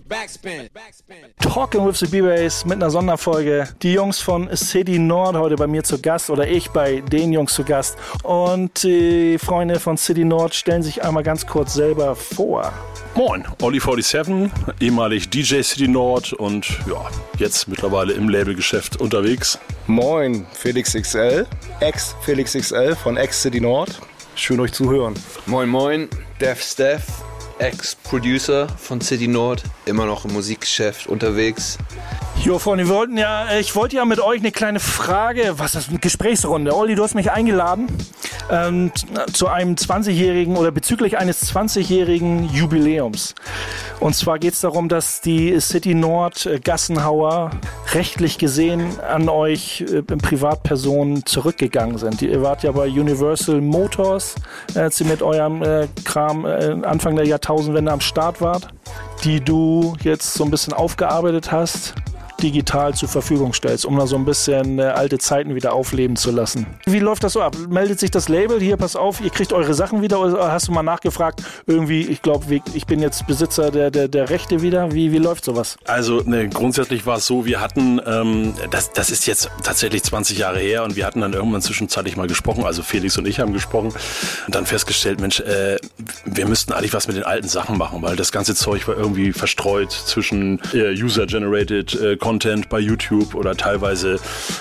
Backspin. Talking with the B-Bass mit einer Sonderfolge. Die Jungs von City Nord heute bei mir zu Gast oder ich bei den Jungs zu Gast. Und die Freunde von City Nord stellen sich einmal ganz kurz selber vor. Moin, Olli47, ehemalig DJ City Nord und ja, jetzt mittlerweile im Labelgeschäft unterwegs. Moin, Felix XL, ex Felix XL von ex City Nord. Schön euch zu hören. Moin, moin, Dev Steph, Ex-Producer von City Nord, immer noch im Musikgeschäft unterwegs. Jo, Freunde, wir wollten ja, ich wollte ja mit euch eine kleine Frage, was ist eine Gesprächsrunde? Olli, du hast mich eingeladen ähm, zu einem 20-jährigen oder bezüglich eines 20-jährigen Jubiläums. Und zwar geht es darum, dass die City Nord äh, Gassenhauer rechtlich gesehen an euch äh, Privatpersonen zurückgegangen sind. Ihr wart ja bei Universal Motors, als ihr mit eurem äh, Kram äh, Anfang der Jahrtausendwende am Start wart, die du jetzt so ein bisschen aufgearbeitet hast digital zur Verfügung stellst, um da so ein bisschen äh, alte Zeiten wieder aufleben zu lassen. Wie läuft das so ab? Meldet sich das Label hier, pass auf, ihr kriegt eure Sachen wieder oder hast du mal nachgefragt, irgendwie, ich glaube, ich bin jetzt Besitzer der, der, der Rechte wieder? Wie, wie läuft sowas? Also ne, grundsätzlich war es so, wir hatten, ähm, das, das ist jetzt tatsächlich 20 Jahre her und wir hatten dann irgendwann zwischenzeitlich mal gesprochen, also Felix und ich haben gesprochen und dann festgestellt, Mensch, äh, wir müssten eigentlich was mit den alten Sachen machen, weil das ganze Zeug war irgendwie verstreut zwischen äh, User-Generated äh, Content bei YouTube oder teilweise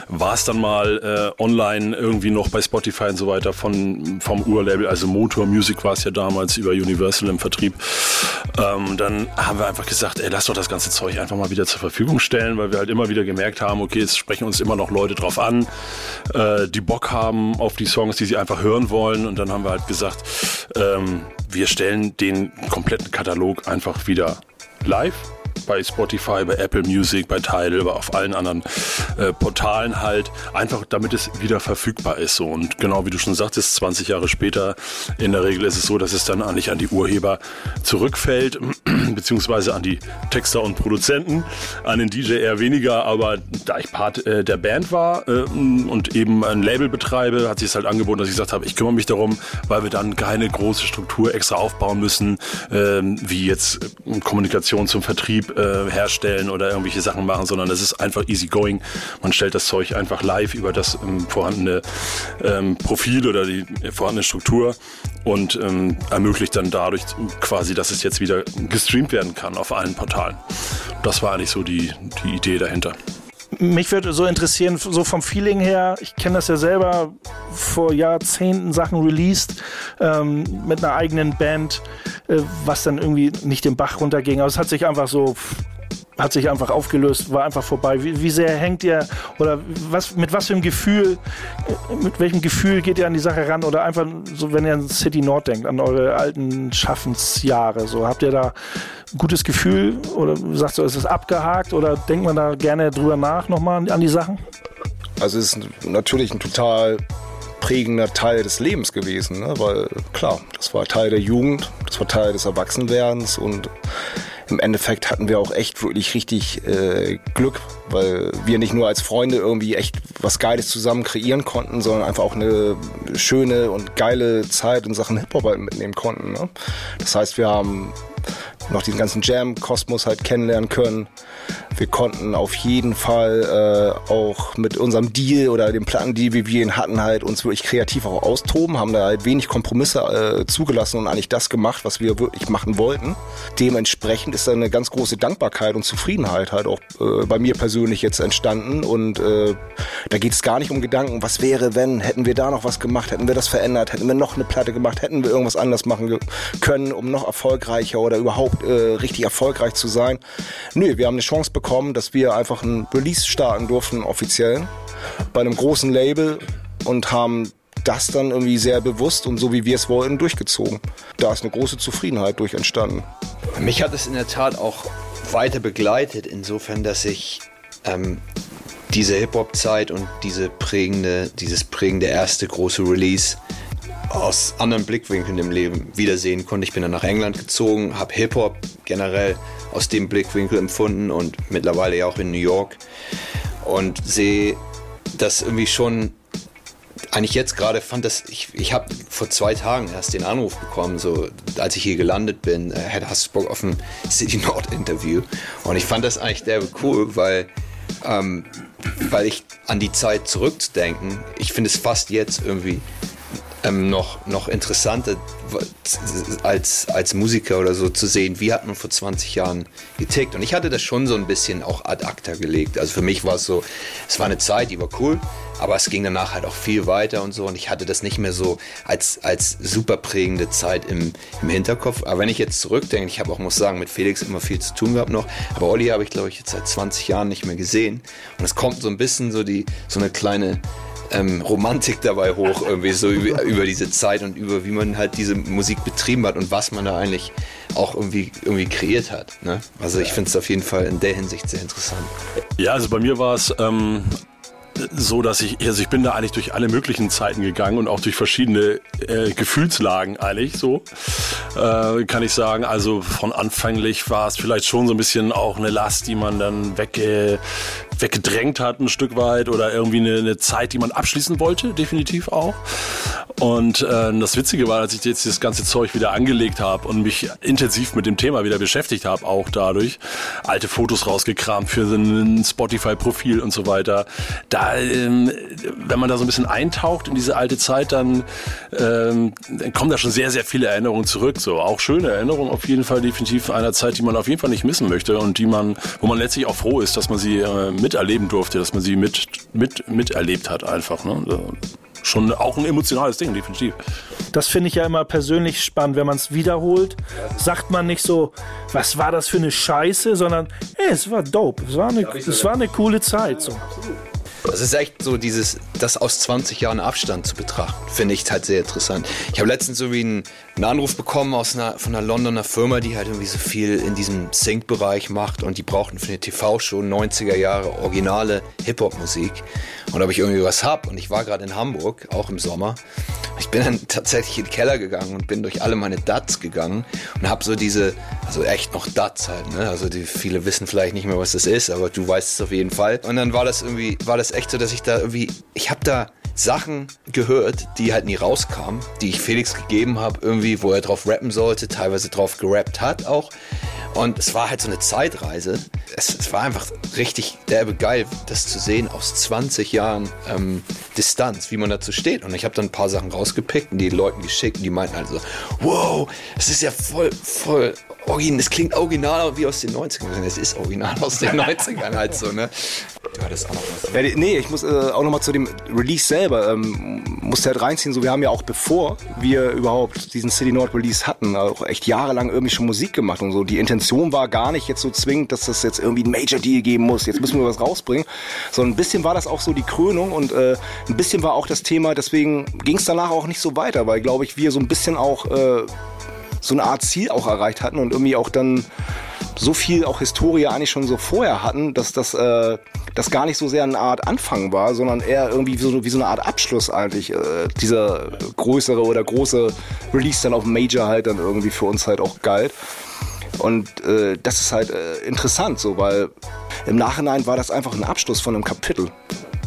war es dann mal äh, online irgendwie noch bei Spotify und so weiter von, vom Urlabel, also Motor Music war es ja damals über Universal im Vertrieb. Ähm, dann haben wir einfach gesagt, ey, lass doch das ganze Zeug einfach mal wieder zur Verfügung stellen, weil wir halt immer wieder gemerkt haben, okay, es sprechen uns immer noch Leute drauf an, äh, die Bock haben auf die Songs, die sie einfach hören wollen. Und dann haben wir halt gesagt, ähm, wir stellen den kompletten Katalog einfach wieder live bei Spotify, bei Apple Music, bei Tidal, aber auf allen anderen äh, Portalen halt, einfach damit es wieder verfügbar ist. So. Und genau wie du schon sagtest, 20 Jahre später, in der Regel ist es so, dass es dann eigentlich an die Urheber zurückfällt, beziehungsweise an die Texter und Produzenten, an den DJ eher weniger, aber da ich Part äh, der Band war äh, und eben ein Label betreibe, hat sich es halt angeboten, dass ich gesagt habe, ich kümmere mich darum, weil wir dann keine große Struktur extra aufbauen müssen, ähm, wie jetzt Kommunikation zum Vertrieb äh, herstellen oder irgendwelche Sachen machen, sondern es ist einfach easy going. Man stellt das Zeug einfach live über das ähm, vorhandene ähm, Profil oder die vorhandene Struktur und ähm, ermöglicht dann dadurch quasi, dass es jetzt wieder gestreamt werden kann auf allen Portalen. Das war eigentlich so die, die Idee dahinter. Mich würde so interessieren, so vom Feeling her, ich kenne das ja selber, vor Jahrzehnten Sachen released ähm, mit einer eigenen Band, äh, was dann irgendwie nicht den Bach runterging. Aber es hat sich einfach so hat sich einfach aufgelöst, war einfach vorbei. Wie, wie, sehr hängt ihr oder was, mit was für einem Gefühl, mit welchem Gefühl geht ihr an die Sache ran oder einfach so, wenn ihr an City Nord denkt, an eure alten Schaffensjahre, so habt ihr da ein gutes Gefühl oder sagst du, ist es abgehakt oder denkt man da gerne drüber nach nochmal an die Sachen? Also es ist natürlich ein total prägender Teil des Lebens gewesen, ne? weil klar, das war Teil der Jugend, das war Teil des Erwachsenwerdens und im Endeffekt hatten wir auch echt wirklich richtig äh, Glück, weil wir nicht nur als Freunde irgendwie echt was Geiles zusammen kreieren konnten, sondern einfach auch eine schöne und geile Zeit in Sachen Hip-Hop halt mitnehmen konnten. Ne? Das heißt, wir haben noch diesen ganzen Jam-Kosmos halt kennenlernen können. Wir konnten auf jeden Fall äh, auch mit unserem Deal oder dem Plattendeal, wie wir ihn hatten, halt uns wirklich kreativ auch austoben, haben da halt wenig Kompromisse äh, zugelassen und eigentlich das gemacht, was wir wirklich machen wollten. Dementsprechend ist da eine ganz große Dankbarkeit und Zufriedenheit halt auch äh, bei mir persönlich jetzt entstanden und äh, da geht es gar nicht um Gedanken, was wäre, wenn, hätten wir da noch was gemacht, hätten wir das verändert, hätten wir noch eine Platte gemacht, hätten wir irgendwas anders machen können, um noch erfolgreicher oder überhaupt äh, richtig erfolgreich zu sein. Nö, wir haben eine Chance bekommen, dass wir einfach ein Release starten durften, offiziell, bei einem großen Label und haben das dann irgendwie sehr bewusst und so wie wir es wollten durchgezogen. Da ist eine große Zufriedenheit durch entstanden. Mich hat es in der Tat auch weiter begleitet, insofern, dass ich ähm, diese Hip-Hop-Zeit und diese prägende, dieses prägende erste große Release aus anderen Blickwinkeln im Leben wiedersehen konnte. Ich bin dann nach England gezogen, habe Hip-Hop generell aus dem Blickwinkel empfunden und mittlerweile ja auch in New York und sehe, dass irgendwie schon eigentlich jetzt gerade fand das, ich, ich habe vor zwei Tagen erst den Anruf bekommen, so als ich hier gelandet bin, äh, hast du Bock auf ein City Nord Interview. Und ich fand das eigentlich sehr cool, weil, ähm, weil ich an die Zeit zurückzudenken, ich finde es fast jetzt irgendwie ähm, noch, noch interessanter als, als Musiker oder so zu sehen, wie hat man vor 20 Jahren getickt. Und ich hatte das schon so ein bisschen auch ad acta gelegt. Also für mich war es so, es war eine Zeit, die war cool, aber es ging danach halt auch viel weiter und so. Und ich hatte das nicht mehr so als, als super prägende Zeit im, im Hinterkopf. Aber wenn ich jetzt zurückdenke, ich habe auch, muss sagen, mit Felix immer viel zu tun gehabt noch. Aber Olli habe ich, glaube ich, jetzt seit 20 Jahren nicht mehr gesehen. Und es kommt so ein bisschen so die, so eine kleine ähm, Romantik dabei hoch, irgendwie so über, über, diese Zeit und über wie man halt diese Musik betrieben hat und was man da eigentlich auch irgendwie, irgendwie kreiert hat. Ne? Also ich finde es auf jeden Fall in der Hinsicht sehr interessant. Ja, also bei mir war es ähm, so, dass ich, also ich bin da eigentlich durch alle möglichen Zeiten gegangen und auch durch verschiedene äh, Gefühlslagen eigentlich so, äh, kann ich sagen. Also von anfänglich war es vielleicht schon so ein bisschen auch eine Last, die man dann wegge, weggedrängt hat ein Stück weit oder irgendwie eine, eine Zeit, die man abschließen wollte, definitiv auch. Und äh, das Witzige war, als ich jetzt das ganze Zeug wieder angelegt habe und mich intensiv mit dem Thema wieder beschäftigt habe, auch dadurch, alte Fotos rausgekramt für ein Spotify-Profil und so weiter, da ähm, wenn man da so ein bisschen eintaucht in diese alte Zeit, dann, ähm, dann kommen da schon sehr, sehr viele Erinnerungen zurück. So auch schöne Erinnerungen auf jeden Fall definitiv einer Zeit, die man auf jeden Fall nicht missen möchte und die man, wo man letztlich auch froh ist, dass man sie äh, miterleben durfte, dass man sie mit, mit, miterlebt hat einfach. Ne? schon auch ein emotionales Ding, definitiv. Das finde ich ja immer persönlich spannend, wenn man es wiederholt. Sagt man nicht so, was war das für eine Scheiße, sondern, ey, es war dope. Es war eine, es war eine coole Zeit. So. Das ist echt so dieses, das aus 20 Jahren Abstand zu betrachten, finde ich halt sehr interessant. Ich habe letztens so wie einen, einen Anruf bekommen aus einer, von einer Londoner Firma, die halt irgendwie so viel in diesem Sync-Bereich macht und die brauchten für eine TV-Show 90er Jahre originale Hip-Hop-Musik. Und ob ich irgendwie was hab und ich war gerade in Hamburg, auch im Sommer. Ich bin dann tatsächlich in den Keller gegangen und bin durch alle meine DATs gegangen und habe so diese, also echt noch DATs halt, ne? Also die viele wissen vielleicht nicht mehr, was das ist, aber du weißt es auf jeden Fall. Und dann war das irgendwie, war das echt so, dass ich da irgendwie, ich habe da Sachen gehört, die halt nie rauskamen, die ich Felix gegeben habe, irgendwie, wo er drauf rappen sollte, teilweise drauf gerappt hat auch. Und es war halt so eine Zeitreise. Es, es war einfach richtig derbe geil, das zu sehen aus 20 Jahren ähm, Distanz, wie man dazu steht. Und ich habe dann ein paar Sachen rausgepickt und die Leuten geschickt und die meinten also, wow, es ist ja voll, voll original, es klingt original wie aus den 90ern. Es ist original aus den 90ern halt so, ne? Du hattest auch noch was. Ja, nee, ich muss äh, auch noch mal zu dem Release selber, ähm, musste halt reinziehen, so wir haben ja auch bevor wir überhaupt diesen City Nord Release hatten, auch echt jahrelang irgendwie schon Musik gemacht und so. Die Intention war gar nicht jetzt so zwingend, dass das jetzt irgendwie ein Major Deal geben muss, jetzt müssen wir was rausbringen, sondern ein bisschen war das auch so die Krönung und äh, ein bisschen war auch das Thema, deswegen ging es danach auch nicht so weiter, weil glaube ich wir so ein bisschen auch äh, so eine Art Ziel auch erreicht hatten und irgendwie auch dann so viel auch Historie eigentlich schon so vorher hatten, dass das, äh, das gar nicht so sehr eine Art Anfang war, sondern eher irgendwie wie so, wie so eine Art Abschluss eigentlich. Äh, dieser größere oder große Release dann auf Major halt dann irgendwie für uns halt auch galt. Und äh, das ist halt äh, interessant so, weil im Nachhinein war das einfach ein Abschluss von einem Kapitel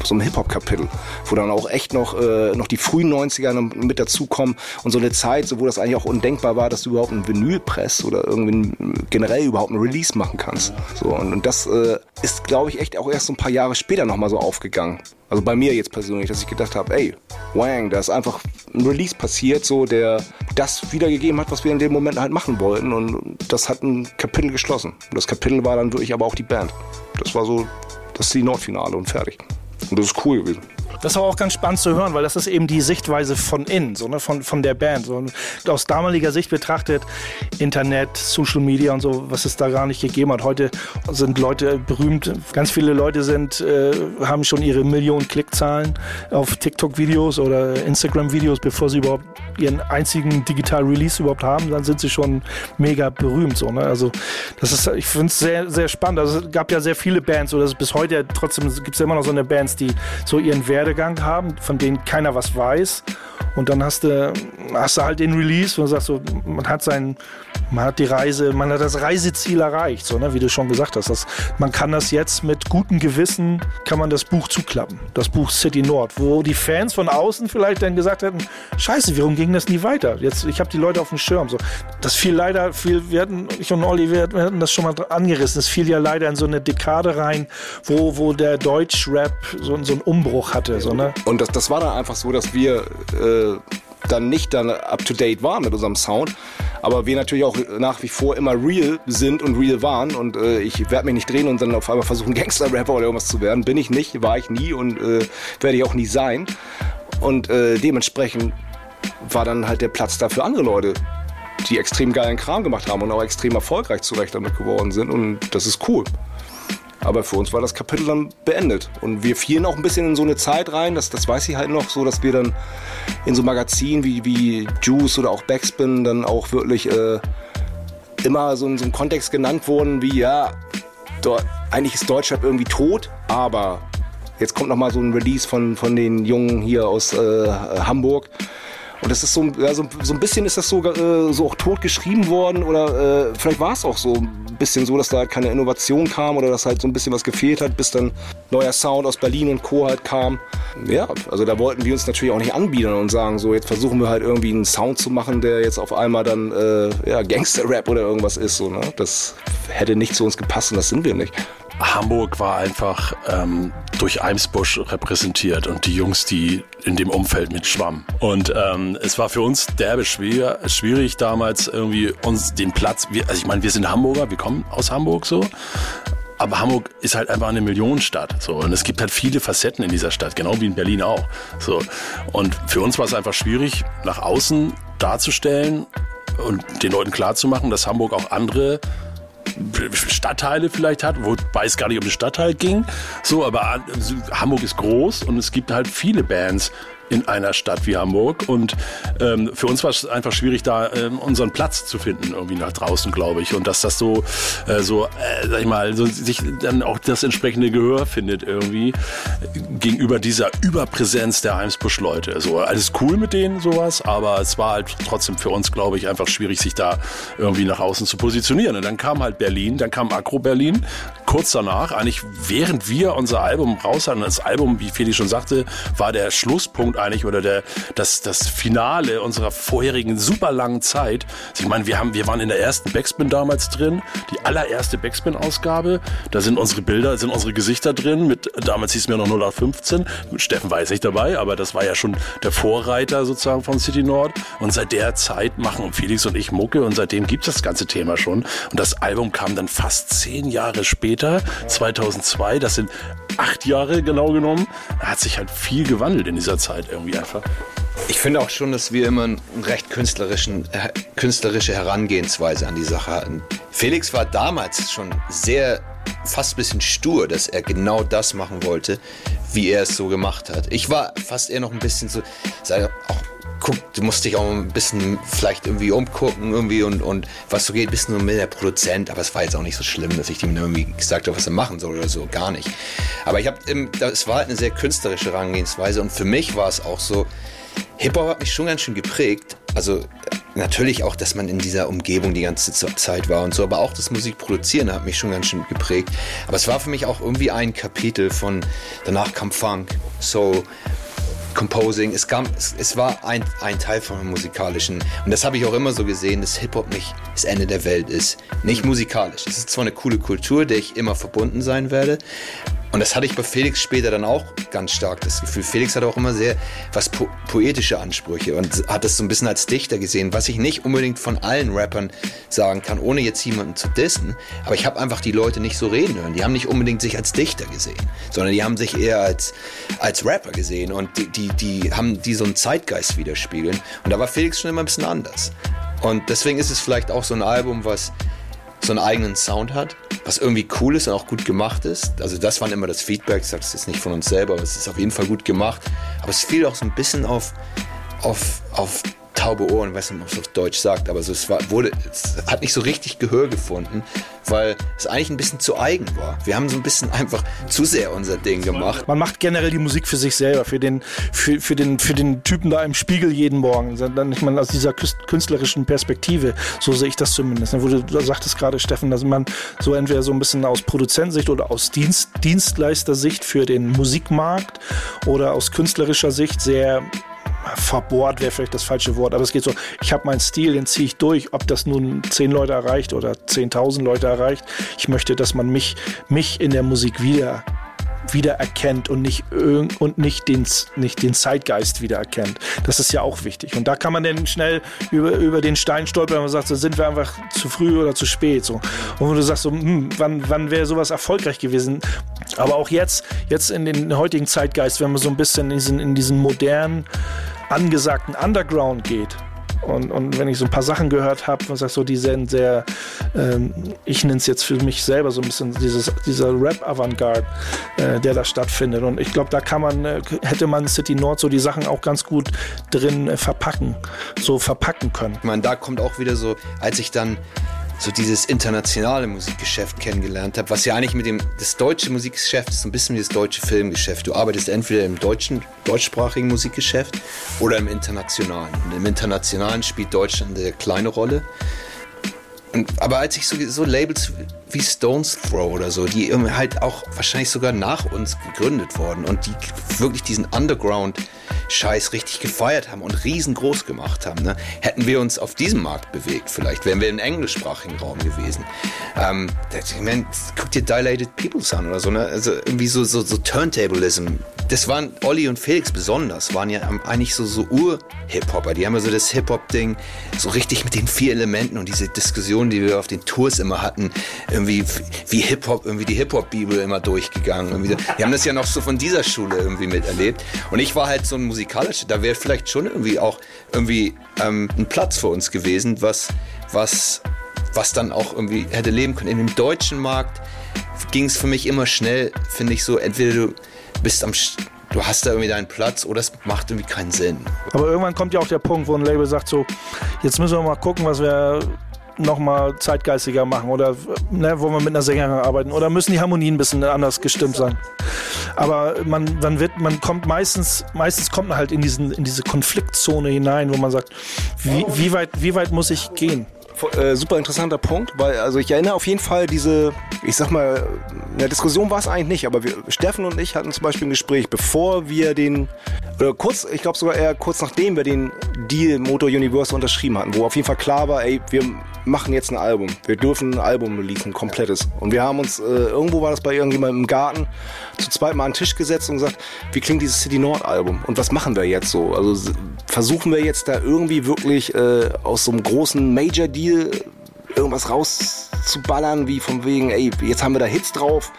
so einem Hip-Hop-Kapitel, wo dann auch echt noch, äh, noch die frühen 90er mit dazukommen und so eine Zeit, so, wo das eigentlich auch undenkbar war, dass du überhaupt ein Vinyl presst oder irgendwie generell überhaupt ein Release machen kannst. So, und, und das äh, ist, glaube ich, echt auch erst so ein paar Jahre später nochmal so aufgegangen. Also bei mir jetzt persönlich, dass ich gedacht habe, ey, Wang, da ist einfach ein Release passiert, so der das wiedergegeben hat, was wir in dem Moment halt machen wollten. Und das hat ein Kapitel geschlossen. Und das Kapitel war dann wirklich aber auch die Band. Das war so, das Nordfinale und fertig. Und das ist cool gewesen. Das war auch ganz spannend zu hören, weil das ist eben die Sichtweise von innen, so, ne, von, von der Band. So. aus damaliger Sicht betrachtet, Internet, Social Media und so, was es da gar nicht gegeben hat. Heute sind Leute berühmt, ganz viele Leute sind, äh, haben schon ihre Millionen Klickzahlen auf TikTok-Videos oder Instagram-Videos, bevor sie überhaupt ihren einzigen Digital Release überhaupt haben, dann sind sie schon mega berühmt. So, ne? Also das ist, ich finde es sehr, sehr spannend. Also es gab ja sehr viele Bands, oder bis heute trotzdem gibt es immer noch so eine Bands, die so ihren Wert Werdegang haben, von denen keiner was weiß. Und dann hast du, hast du halt den Release, wo du sagst, so, man hat sein, man hat die Reise, man hat das Reiseziel erreicht, so, ne, wie du schon gesagt hast. Das, man kann das jetzt mit gutem Gewissen, kann man das Buch zuklappen. Das Buch City Nord, wo die Fans von außen vielleicht dann gesagt hätten, scheiße, warum ging das nie weiter? Jetzt, ich habe die Leute auf dem Schirm. So. Das fiel leider, viel, wir hatten, ich und Olli, wir hatten das schon mal angerissen, es fiel ja leider in so eine Dekade rein, wo, wo der Deutsch-Rap so, so einen Umbruch hatte. So, ne? Und das, das war dann einfach so, dass wir äh, dann nicht dann up to date waren mit unserem Sound. Aber wir natürlich auch nach wie vor immer real sind und real waren. Und äh, ich werde mich nicht drehen und dann auf einmal versuchen, Gangster-Rapper oder irgendwas zu werden. Bin ich nicht, war ich nie und äh, werde ich auch nie sein. Und äh, dementsprechend war dann halt der Platz da für andere Leute, die extrem geilen Kram gemacht haben und auch extrem erfolgreich zurecht damit geworden sind. Und das ist cool. Aber für uns war das Kapitel dann beendet. Und wir fielen auch ein bisschen in so eine Zeit rein, das, das weiß ich halt noch, so dass wir dann in so Magazinen wie, wie Juice oder auch Backspin dann auch wirklich äh, immer so in so einem Kontext genannt wurden, wie ja, eigentlich ist Deutschrap irgendwie tot, aber jetzt kommt noch mal so ein Release von, von den Jungen hier aus äh, Hamburg. Und das ist so, ja, so, so ein bisschen ist das so, äh, so auch tot geschrieben worden oder äh, vielleicht war es auch so ein bisschen so, dass da halt keine Innovation kam oder dass halt so ein bisschen was gefehlt hat, bis dann neuer Sound aus Berlin und Co. halt kam. Ja, also da wollten wir uns natürlich auch nicht anbieten und sagen, so jetzt versuchen wir halt irgendwie einen Sound zu machen, der jetzt auf einmal dann äh, ja, Gangster-Rap oder irgendwas ist. So, ne? Das hätte nicht zu uns gepasst und das sind wir nicht. Hamburg war einfach ähm, durch Eimsbusch repräsentiert und die Jungs, die in dem Umfeld mit schwammen. Und ähm, es war für uns derbe schwer, schwierig damals irgendwie uns den Platz, wir, also ich meine, wir sind Hamburger, wir kommen aus Hamburg so, aber Hamburg ist halt einfach eine Millionenstadt. So. Und es gibt halt viele Facetten in dieser Stadt, genau wie in Berlin auch. So. Und für uns war es einfach schwierig, nach außen darzustellen und den Leuten klarzumachen, dass Hamburg auch andere Stadtteile vielleicht hat, wobei es gar nicht um den Stadtteil ging. So, aber Hamburg ist groß und es gibt halt viele Bands, in einer Stadt wie Hamburg. Und ähm, für uns war es einfach schwierig, da ähm, unseren Platz zu finden, irgendwie nach draußen, glaube ich. Und dass das so, äh, so äh, sag ich mal, so sich dann auch das entsprechende Gehör findet irgendwie gegenüber dieser Überpräsenz der Heimsbusch-Leute. So, alles cool mit denen, sowas, aber es war halt trotzdem für uns, glaube ich, einfach schwierig, sich da irgendwie nach außen zu positionieren. Und dann kam halt Berlin, dann kam Agro Berlin, kurz danach, eigentlich während wir unser Album raus hatten, das Album, wie Feli schon sagte, war der Schlusspunkt eigentlich oder der, das, das Finale unserer vorherigen super langen Zeit. Ich meine, wir haben, wir waren in der ersten Backspin damals drin, die allererste Backspin-Ausgabe. Da sind unsere Bilder, sind unsere Gesichter drin. Mit, damals hieß es mir noch 0815. Steffen war jetzt nicht dabei, aber das war ja schon der Vorreiter sozusagen von City Nord. Und seit der Zeit machen Felix und ich Mucke und seitdem gibt es das ganze Thema schon. Und das Album kam dann fast zehn Jahre später, 2002. Das sind acht Jahre genau genommen. Da hat sich halt viel gewandelt in dieser Zeit irgendwie einfach. Ich finde auch schon, dass wir immer eine recht künstlerischen, äh, künstlerische Herangehensweise an die Sache hatten. Felix war damals schon sehr, fast ein bisschen stur, dass er genau das machen wollte, wie er es so gemacht hat. Ich war fast eher noch ein bisschen so, sage auch guck, du musst dich auch ein bisschen vielleicht irgendwie umgucken irgendwie und, und was so geht, bist nur mit der Produzent, aber es war jetzt auch nicht so schlimm, dass ich ihm irgendwie gesagt habe, was er machen soll oder so, gar nicht. Aber ich habe, es war halt eine sehr künstlerische Herangehensweise und für mich war es auch so, Hip-Hop hat mich schon ganz schön geprägt. Also natürlich auch, dass man in dieser Umgebung die ganze Zeit war und so, aber auch das Musikproduzieren hat mich schon ganz schön geprägt. Aber es war für mich auch irgendwie ein Kapitel von, danach kam Funk, Soul Composing. Es, kam, es, es war ein, ein Teil von dem musikalischen. Und das habe ich auch immer so gesehen, dass Hip-Hop nicht das Ende der Welt ist. Nicht musikalisch. Es ist zwar eine coole Kultur, der ich immer verbunden sein werde, und das hatte ich bei Felix später dann auch ganz stark das Gefühl. Felix hatte auch immer sehr was po poetische Ansprüche und hat das so ein bisschen als Dichter gesehen, was ich nicht unbedingt von allen Rappern sagen kann, ohne jetzt jemanden zu dissen. Aber ich habe einfach die Leute nicht so reden hören. Die haben nicht unbedingt sich als Dichter gesehen, sondern die haben sich eher als, als Rapper gesehen und die, die, die haben die so einen Zeitgeist widerspiegeln. Und da war Felix schon immer ein bisschen anders. Und deswegen ist es vielleicht auch so ein Album, was so einen eigenen Sound hat, was irgendwie cool ist und auch gut gemacht ist. Also das war immer das Feedback, ich sage das jetzt nicht von uns selber, aber es ist auf jeden Fall gut gemacht. Aber es fiel auch so ein bisschen auf, auf, auf taube Ohren, weiß nicht, ob man es auf Deutsch sagt, aber so, es, war, wurde, es hat nicht so richtig Gehör gefunden weil es eigentlich ein bisschen zu eigen war. Wir haben so ein bisschen einfach zu sehr unser Ding gemacht. Man macht generell die Musik für sich selber, für den, für, für den, für den Typen da im Spiegel jeden Morgen. Ich meine, aus dieser künstlerischen Perspektive, so sehe ich das zumindest. Wo du, du sagtest gerade, Steffen, dass man so entweder so ein bisschen aus Produzentensicht oder aus Dienst, Dienstleistersicht für den Musikmarkt oder aus künstlerischer Sicht sehr verbohrt wäre vielleicht das falsche Wort, aber es geht so, ich habe meinen Stil, den ziehe ich durch, ob das nun zehn Leute erreicht oder 10.000 Leute erreicht. Ich möchte, dass man mich, mich in der Musik wieder wiedererkennt und nicht und nicht den, nicht den Zeitgeist wiedererkennt. Das ist ja auch wichtig. Und da kann man dann schnell über, über den Stein stolpern und sagt, so sind wir einfach zu früh oder zu spät. So. Und du sagst, so, hm, wann, wann wäre sowas erfolgreich gewesen? Aber auch jetzt, jetzt in den heutigen Zeitgeist, wenn man so ein bisschen in diesen, in diesen modernen angesagten Underground geht, und, und wenn ich so ein paar Sachen gehört habe, was sagst so, die sind sehr, ähm, ich nenne es jetzt für mich selber so ein bisschen dieses, dieser Rap-Avantgarde, äh, der da stattfindet. Und ich glaube, da kann man, äh, hätte man City Nord so die Sachen auch ganz gut drin äh, verpacken, so verpacken können. Ich meine, da kommt auch wieder so, als ich dann so dieses internationale Musikgeschäft kennengelernt habe, was ja eigentlich mit dem das deutsche Musikgeschäft ist, so ein bisschen wie das deutsche Filmgeschäft. Du arbeitest entweder im deutschen, deutschsprachigen Musikgeschäft oder im internationalen. Und im internationalen spielt Deutschland eine kleine Rolle. Und, aber als ich so, so Labels wie Stones Throw oder so, die halt auch wahrscheinlich sogar nach uns gegründet wurden und die wirklich diesen Underground-Scheiß richtig gefeiert haben und riesengroß gemacht haben, ne? hätten wir uns auf diesem Markt bewegt, vielleicht wären wir im englischsprachigen Raum gewesen. Ähm, ich meine, guck dir Dilated Peoples an oder so, ne? also irgendwie so, so, so Turntablism. Das waren Olli und Felix besonders, waren ja eigentlich so, so Ur-Hip-Hopper. Die haben ja so das Hip-Hop-Ding so richtig mit den vier Elementen und diese Diskussion, die wir auf den Tours immer hatten, irgendwie wie Hip-Hop, irgendwie die Hip-Hop-Bibel immer durchgegangen. Irgendwie. Die haben das ja noch so von dieser Schule irgendwie miterlebt. Und ich war halt so ein musikalischer, da wäre vielleicht schon irgendwie auch irgendwie ähm, ein Platz für uns gewesen, was, was, was dann auch irgendwie hätte leben können. In dem deutschen Markt ging es für mich immer schnell, finde ich so, entweder du bist am du hast da irgendwie deinen Platz oder es macht irgendwie keinen Sinn. Aber irgendwann kommt ja auch der Punkt, wo ein Label sagt so, jetzt müssen wir mal gucken, was wir nochmal zeitgeistiger machen oder ne, wollen wir mit einer Sängerin arbeiten oder müssen die Harmonien ein bisschen anders gestimmt sein. Aber man, man wird, man kommt meistens, meistens kommt man halt in diesen, in diese Konfliktzone hinein, wo man sagt, wie, wie weit, wie weit muss ich gehen? Äh, super interessanter Punkt, weil also ich erinnere auf jeden Fall diese, ich sag mal, eine Diskussion war es eigentlich nicht, aber wir, Steffen und ich hatten zum Beispiel ein Gespräch, bevor wir den, oder kurz, ich glaube sogar eher kurz nachdem wir den Deal Motor Universe unterschrieben hatten, wo auf jeden Fall klar war, ey, wir machen jetzt ein Album. Wir dürfen ein Album releasen, komplettes. Und wir haben uns, äh, irgendwo war das bei irgendjemandem im Garten, zu zweit mal an den Tisch gesetzt und gesagt, wie klingt dieses City Nord Album? Und was machen wir jetzt so? Also versuchen wir jetzt da irgendwie wirklich äh, aus so einem großen Major Deal irgendwas rauszuballern, wie von wegen, ey, jetzt haben wir da Hits drauf,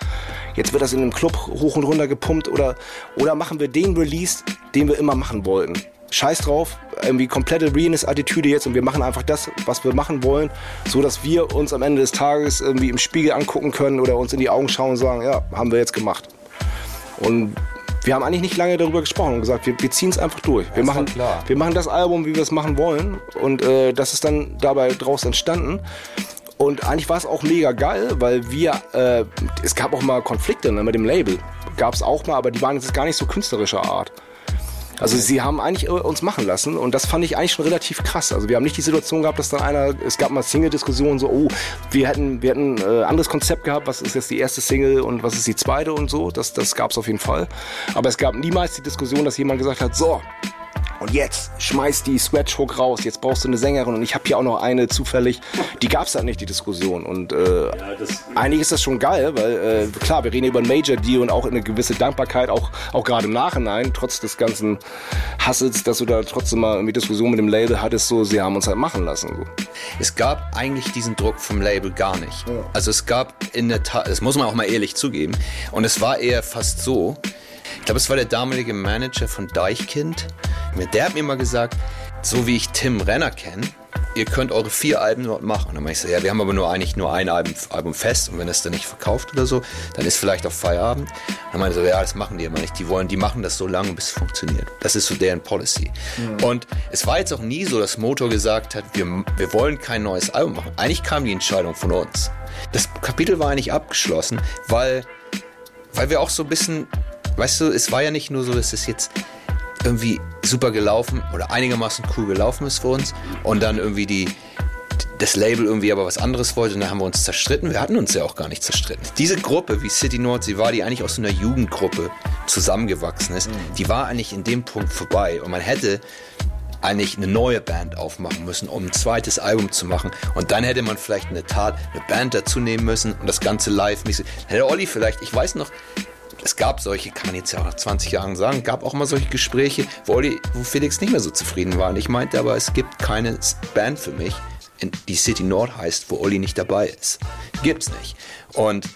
jetzt wird das in einem Club hoch und runter gepumpt oder, oder machen wir den Release, den wir immer machen wollten scheiß drauf, irgendwie komplette Realness-Attitüde jetzt und wir machen einfach das, was wir machen wollen, so dass wir uns am Ende des Tages irgendwie im Spiegel angucken können oder uns in die Augen schauen und sagen, ja, haben wir jetzt gemacht. Und wir haben eigentlich nicht lange darüber gesprochen und gesagt, wir, wir ziehen es einfach durch. Wir machen, wir machen das Album, wie wir es machen wollen und äh, das ist dann dabei draus entstanden. Und eigentlich war es auch mega geil, weil wir, äh, es gab auch mal Konflikte ne, mit dem Label. Gab es auch mal, aber die waren jetzt gar nicht so künstlerischer Art. Also sie haben eigentlich äh, uns machen lassen und das fand ich eigentlich schon relativ krass. Also wir haben nicht die Situation gehabt, dass dann einer, es gab mal Single-Diskussionen so, oh, wir hätten, wir hätten äh, anderes Konzept gehabt, was ist jetzt die erste Single und was ist die zweite und so. Das, das gab es auf jeden Fall. Aber es gab niemals die Diskussion, dass jemand gesagt hat, so, und jetzt schmeiß die Scratch Hook raus, jetzt brauchst du eine Sängerin und ich habe hier auch noch eine zufällig. Die gab es halt nicht, die Diskussion. Und äh, ja, eigentlich ist das schon geil, weil äh, klar, wir reden über ein Major Deal und auch eine gewisse Dankbarkeit, auch, auch gerade im Nachhinein, trotz des ganzen Hassels, dass du da trotzdem mal irgendwie Diskussion mit dem Label hattest, so, sie haben uns halt machen lassen. So. Es gab eigentlich diesen Druck vom Label gar nicht. Ja. Also es gab in der Tat, das muss man auch mal ehrlich zugeben, und es war eher fast so, ich glaube, es war der damalige Manager von Deichkind. Der hat mir mal gesagt, so wie ich Tim Renner kenne, ihr könnt eure vier Alben dort machen. Und dann meine ich so, ja, wir haben aber nur eigentlich nur ein Album, Album fest und wenn es dann nicht verkauft oder so, dann ist vielleicht auch Feierabend. Dann meine ich so, ja, das machen die immer nicht. Die wollen, die machen das so lange, bis es funktioniert. Das ist so deren Policy. Mhm. Und es war jetzt auch nie so, dass Motor gesagt hat, wir, wir wollen kein neues Album machen. Eigentlich kam die Entscheidung von uns. Das Kapitel war eigentlich abgeschlossen, weil, weil wir auch so ein bisschen, weißt du, es war ja nicht nur so, dass es jetzt irgendwie super gelaufen oder einigermaßen cool gelaufen ist für uns und dann irgendwie die das Label irgendwie aber was anderes wollte und dann haben wir uns zerstritten. Wir hatten uns ja auch gar nicht zerstritten. Diese Gruppe, wie City Nord sie war, die eigentlich aus so einer Jugendgruppe zusammengewachsen ist, mhm. die war eigentlich in dem Punkt vorbei und man hätte eigentlich eine neue Band aufmachen müssen, um ein zweites Album zu machen. Und dann hätte man vielleicht in der Tat eine Band dazu nehmen müssen und das Ganze live-mäßig. Hätte Olli vielleicht, ich weiß noch, es gab solche, kann man jetzt ja auch nach 20 Jahren sagen, gab auch mal solche Gespräche, wo, Olli, wo Felix nicht mehr so zufrieden war. Und ich meinte aber, es gibt keine Band für mich, die City Nord heißt, wo Olli nicht dabei ist. Gibt's nicht. Und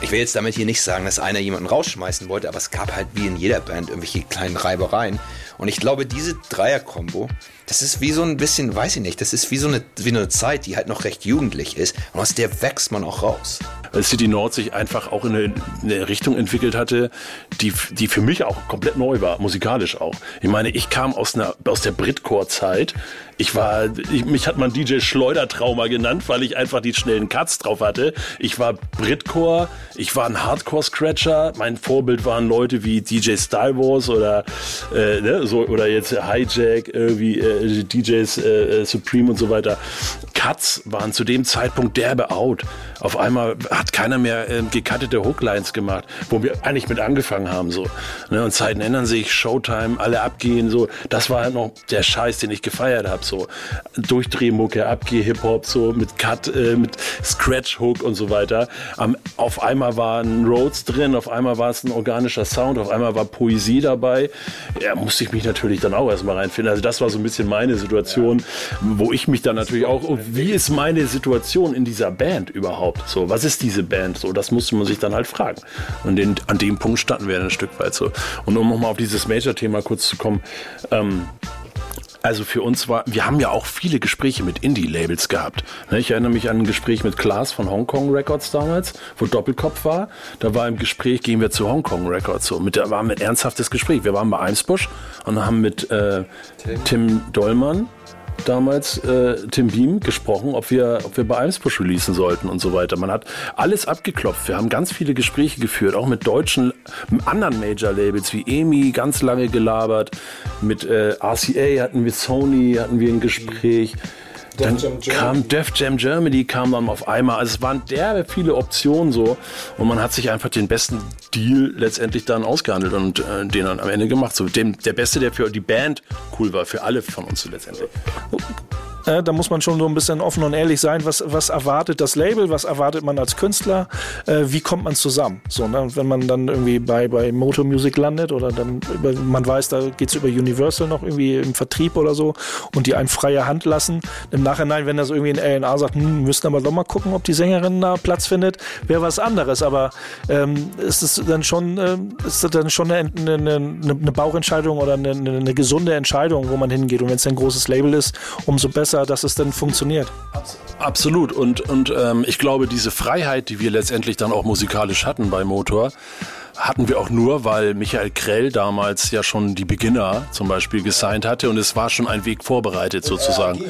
ich will jetzt damit hier nicht sagen, dass einer jemanden rausschmeißen wollte, aber es gab halt wie in jeder Band irgendwelche kleinen Reibereien. Und ich glaube, diese Dreier-Kombo, das ist wie so ein bisschen, weiß ich nicht, das ist wie so eine, wie eine Zeit, die halt noch recht jugendlich ist. Und aus der wächst man auch raus weil City Nord sich einfach auch in eine, eine, Richtung entwickelt hatte, die, die für mich auch komplett neu war, musikalisch auch. Ich meine, ich kam aus, einer, aus der Britcore-Zeit. Ich war, ich, mich hat man DJ Schleudertrauma genannt, weil ich einfach die schnellen Cuts drauf hatte. Ich war Britcore, ich war ein Hardcore-Scratcher. Mein Vorbild waren Leute wie DJ Style Wars oder, äh, ne, so, oder jetzt Hijack, irgendwie äh, DJs äh, Supreme und so weiter. Cuts waren zu dem Zeitpunkt derbe out. Auf einmal hat keiner mehr äh, gecuttete Hooklines gemacht, wo wir eigentlich mit angefangen haben. so. Ne? Und Zeiten ändern sich, Showtime, alle abgehen. so. Das war halt noch der Scheiß, den ich gefeiert habe. So. Durchdrehmucke, Abgeh-Hip-Hop, so mit Cut, äh, mit Scratch-Hook und so weiter. Um, auf einmal waren Rhodes drin, auf einmal war es ein organischer Sound, auf einmal war Poesie dabei. Ja, musste ich mich natürlich dann auch erstmal reinfinden. Also das war so ein bisschen meine Situation, wo ich mich dann natürlich auch, wie ist meine Situation in dieser Band überhaupt? So, was ist diese Band? So, das musste man sich dann halt fragen. Und den, an dem Punkt standen wir ein Stück weit so. Und um nochmal auf dieses Major-Thema kurz zu kommen, ähm, also für uns war, wir haben ja auch viele Gespräche mit Indie-Labels gehabt. Ne, ich erinnere mich an ein Gespräch mit Klaas von Hongkong Records damals, wo Doppelkopf war. Da war im Gespräch, gehen wir zu Hongkong Records. So, mit der war ein ernsthaftes Gespräch. Wir waren bei Eimsbusch und haben mit äh, Tim Dollmann damals äh, Tim Beam gesprochen, ob wir, ob wir bei Eimsbusch releasen sollten und so weiter. Man hat alles abgeklopft. Wir haben ganz viele Gespräche geführt, auch mit deutschen, anderen Major-Labels wie EMI, ganz lange gelabert. Mit äh, RCA hatten wir Sony, hatten wir ein Gespräch. Mhm dann kam Def Jam Germany kam dann auf einmal. Also es waren derbe viele Optionen so und man hat sich einfach den besten Deal letztendlich dann ausgehandelt und äh, den dann am Ende gemacht. So dem, der beste, der für die Band cool war, für alle von uns letztendlich. Äh, da muss man schon so ein bisschen offen und ehrlich sein. Was, was erwartet das Label? Was erwartet man als Künstler? Äh, wie kommt man zusammen? So, ne? Wenn man dann irgendwie bei, bei Motor Music landet oder dann über, man weiß, da geht es über Universal noch irgendwie im Vertrieb oder so und die einen freie Hand lassen. Im Nachhinein, wenn das irgendwie ein LNA sagt, hm, müssten aber doch mal gucken, ob die Sängerin da Platz findet, wäre was anderes. Aber ähm, ist es dann schon, äh, ist das dann schon eine, eine, eine, eine Bauchentscheidung oder eine, eine gesunde Entscheidung, wo man hingeht? Und wenn es ein großes Label ist, umso besser besser, dass es denn funktioniert. Absolut. Und, und ähm, ich glaube, diese Freiheit, die wir letztendlich dann auch musikalisch hatten bei Motor, hatten wir auch nur, weil Michael Krell damals ja schon die Beginner zum Beispiel gesigned hatte und es war schon ein Weg vorbereitet sozusagen.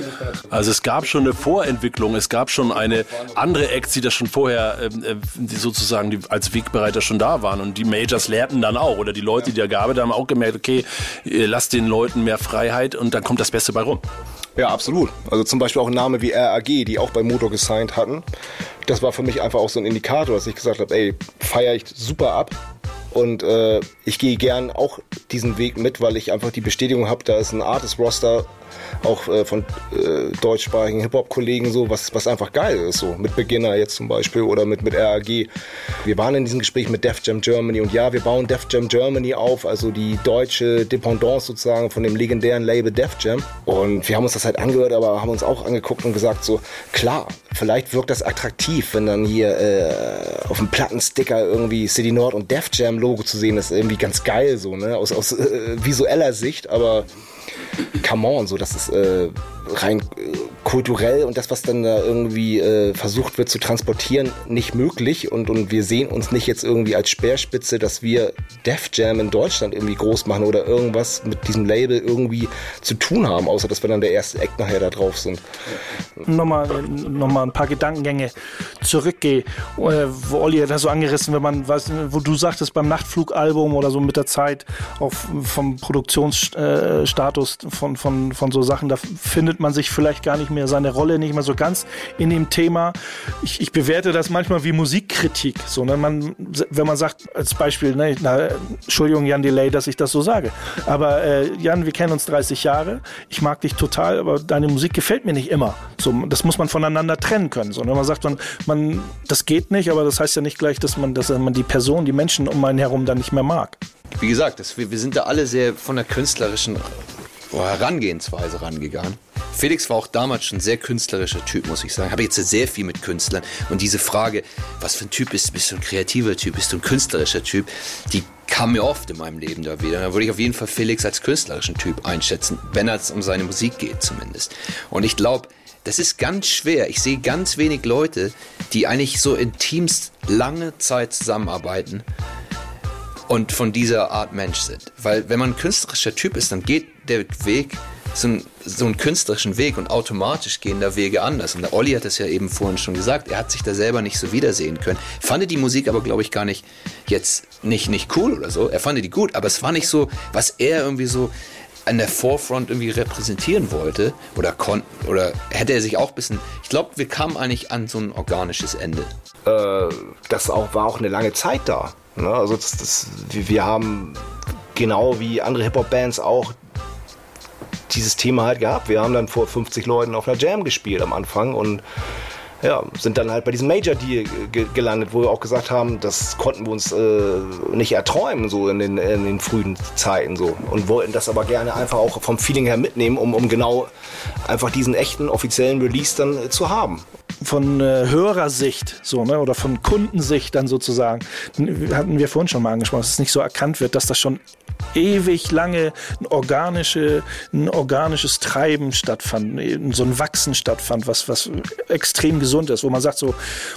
Also es gab schon eine Vorentwicklung, es gab schon eine andere Acts, die das schon vorher ähm, äh, die sozusagen die als Wegbereiter schon da waren und die Majors lernten dann auch oder die Leute, die da gearbeitet haben, auch gemerkt, okay, lasst den Leuten mehr Freiheit und dann kommt das Beste bei rum. Ja, absolut. Also zum Beispiel auch ein Name wie RAG, die auch bei Motor gesigned hatten. Das war für mich einfach auch so ein Indikator, dass ich gesagt habe, ey, feiere ich super ab. Und äh, ich gehe gern auch diesen Weg mit, weil ich einfach die Bestätigung habe, da ist ein Artist-Roster auch äh, von äh, deutschsprachigen Hip-Hop-Kollegen so, was, was einfach geil ist, so mit Beginner jetzt zum Beispiel oder mit, mit RAG. Wir waren in diesem Gespräch mit Def Jam Germany und ja, wir bauen Def Jam Germany auf, also die deutsche Dependance sozusagen von dem legendären Label Def Jam. Und wir haben uns das halt angehört, aber haben uns auch angeguckt und gesagt so, klar, vielleicht wirkt das attraktiv, wenn dann hier äh, auf dem Plattensticker irgendwie City Nord und Def Jam Logo zu sehen ist, irgendwie ganz geil so, ne, aus, aus äh, visueller Sicht, aber come on, so das ist äh, rein äh, kulturell und das, was dann da irgendwie äh, versucht wird zu transportieren, nicht möglich. Und, und wir sehen uns nicht jetzt irgendwie als Speerspitze, dass wir Def Jam in Deutschland irgendwie groß machen oder irgendwas mit diesem Label irgendwie zu tun haben, außer dass wir dann der erste Act nachher da drauf sind. Nochmal, nochmal ein paar Gedankengänge zurückgehe, äh, wo Olli hat das so angerissen, wenn man, weiß, wo du sagtest, beim Nachtflugalbum oder so mit der Zeit, auch vom Produktionsstatus von, von, von so Sachen, da findet man sich vielleicht gar nicht mehr seine Rolle, nicht mehr so ganz in dem Thema. Ich, ich bewerte das manchmal wie Musikkritik. So, ne? man, wenn man sagt, als Beispiel, ne, na, Entschuldigung, Jan Delay, dass ich das so sage. Aber äh, Jan, wir kennen uns 30 Jahre. Ich mag dich total, aber deine Musik gefällt mir nicht immer. So, das muss man voneinander trennen können. So, wenn man sagt, man, man, das geht nicht, aber das heißt ja nicht gleich, dass man, dass man die Person, die Menschen um einen herum dann nicht mehr mag. Wie gesagt, das, wir, wir sind da alle sehr von der künstlerischen Herangehensweise rangegangen. Felix war auch damals schon ein sehr künstlerischer Typ, muss ich sagen. Habe jetzt sehr viel mit Künstlern. Und diese Frage, was für ein Typ bist du? Bist du ein kreativer Typ? Bist du ein künstlerischer Typ? Die kam mir oft in meinem Leben da wieder. Da würde ich auf jeden Fall Felix als künstlerischen Typ einschätzen, wenn es um seine Musik geht zumindest. Und ich glaube, das ist ganz schwer. Ich sehe ganz wenig Leute, die eigentlich so in Teams lange Zeit zusammenarbeiten und von dieser Art Mensch sind. Weil wenn man ein künstlerischer Typ ist, dann geht der Weg so, ein, so einen künstlerischen Weg und automatisch gehen da Wege anders. Und der Olli hat es ja eben vorhin schon gesagt, er hat sich da selber nicht so wiedersehen können. Fand die Musik aber, glaube ich, gar nicht jetzt nicht, nicht cool oder so. Er fand die gut, aber es war nicht so, was er irgendwie so an der Forefront irgendwie repräsentieren wollte oder konnte oder hätte er sich auch ein bisschen. Ich glaube, wir kamen eigentlich an so ein organisches Ende. Äh, das auch, war auch eine lange Zeit da. Ne? Also das, das, wir, haben genau wie andere Hip-Hop-Bands auch dieses Thema halt gehabt. Wir haben dann vor 50 Leuten auf einer Jam gespielt am Anfang und ja, sind dann halt bei diesem Major Deal ge gelandet, wo wir auch gesagt haben, das konnten wir uns äh, nicht erträumen, so in den, in den frühen Zeiten so. Und wollten das aber gerne einfach auch vom Feeling her mitnehmen, um, um genau einfach diesen echten offiziellen Release dann äh, zu haben von äh, Hörersicht so, ne, oder von Kundensicht dann sozusagen, hatten wir vorhin schon mal angesprochen, dass es nicht so erkannt wird, dass das schon ewig lange ein, organische, ein organisches Treiben stattfand, so ein Wachsen stattfand, was, was extrem gesund ist, wo man sagt, so,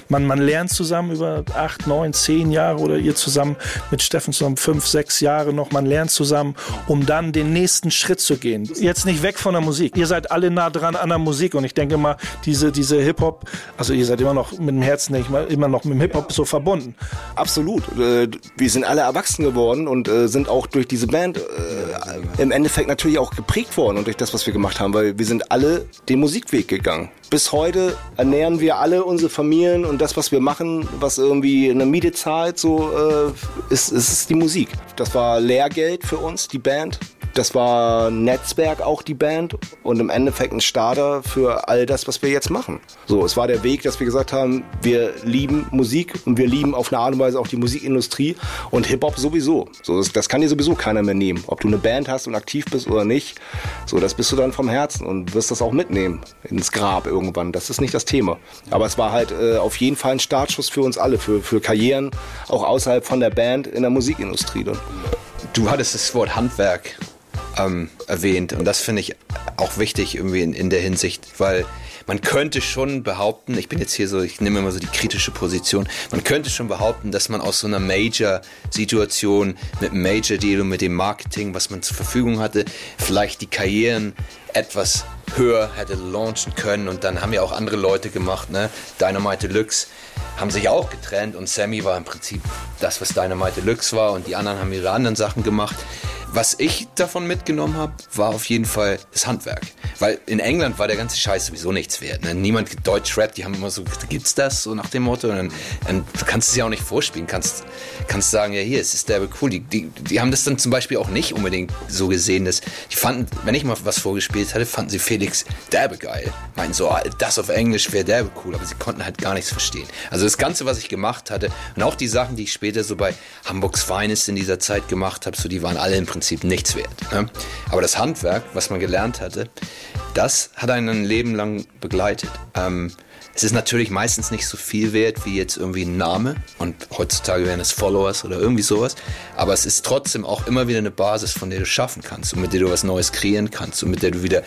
man, man lernt zusammen über acht, neun, zehn Jahre oder ihr zusammen mit Steffen zusammen fünf, sechs Jahre noch, man lernt zusammen, um dann den nächsten Schritt zu gehen. Jetzt nicht weg von der Musik. Ihr seid alle nah dran an der Musik und ich denke mal, diese, diese Hip-Hop, also ihr seid immer noch mit dem Herzen, denke ich mal, immer noch mit dem Hip-Hop so verbunden. Absolut. Äh, wir sind alle erwachsen geworden und äh, sind auch durch diese Band äh, im Endeffekt natürlich auch geprägt worden und durch das, was wir gemacht haben, weil wir sind alle den Musikweg gegangen. Bis heute ernähren wir alle unsere Familien und das, was wir machen, was irgendwie eine Miete zahlt, so ist, ist die Musik. Das war Lehrgeld für uns, die Band. Das war Netzwerk auch die Band und im Endeffekt ein Starter für all das, was wir jetzt machen. So, es war der Weg, dass wir gesagt haben, wir lieben Musik und wir lieben auf eine Art und Weise auch die Musikindustrie und Hip-Hop sowieso. So, das, das kann dir sowieso keiner mehr nehmen. Ob du eine Band hast und aktiv bist oder nicht, so, das bist du dann vom Herzen und wirst das auch mitnehmen ins Grab irgendwann. Das ist nicht das Thema. Aber es war halt äh, auf jeden Fall ein Startschuss für uns alle, für, für Karrieren, auch außerhalb von der Band in der Musikindustrie. Dann. Du hattest das Wort Handwerk ähm, erwähnt. Und das finde ich auch wichtig irgendwie in, in der Hinsicht, weil man könnte schon behaupten, ich bin jetzt hier so, ich nehme immer so die kritische Position, man könnte schon behaupten, dass man aus so einer Major-Situation mit einem Major-Deal und mit dem Marketing, was man zur Verfügung hatte, vielleicht die Karrieren etwas höher hätte launchen können und dann haben ja auch andere Leute gemacht, ne? Dynamite Deluxe haben sich auch getrennt und Sammy war im Prinzip das, was Dynamite Deluxe war und die anderen haben ihre anderen Sachen gemacht. Was ich davon mitgenommen habe, war auf jeden Fall das Handwerk. Weil in England war der ganze Scheiß sowieso nichts wert. Ne? Niemand Deutsch rappt, die haben immer so, gibt's das? So nach dem Motto. Und dann, dann du kannst es ja auch nicht vorspielen. Kannst, kannst sagen, ja hier, es ist derbe cool. Die, die, die haben das dann zum Beispiel auch nicht unbedingt so gesehen. Dass die fanden, wenn ich mal was vorgespielt hatte, fanden sie Felix derbe geil. Meinten so, ah, das auf Englisch wäre derbe cool. Aber sie konnten halt gar nichts verstehen. Also das Ganze, was ich gemacht hatte und auch die Sachen, die ich später so bei Hamburgs Finest in dieser Zeit gemacht habe, so die waren alle im Prinzip Prinzip nichts wert. Ne? Aber das Handwerk, was man gelernt hatte, das hat einen ein Leben lang begleitet. Ähm, es ist natürlich meistens nicht so viel wert wie jetzt irgendwie ein Name und heutzutage wären es Followers oder irgendwie sowas. Aber es ist trotzdem auch immer wieder eine Basis, von der du schaffen kannst und mit der du was Neues kreieren kannst und mit der du wieder,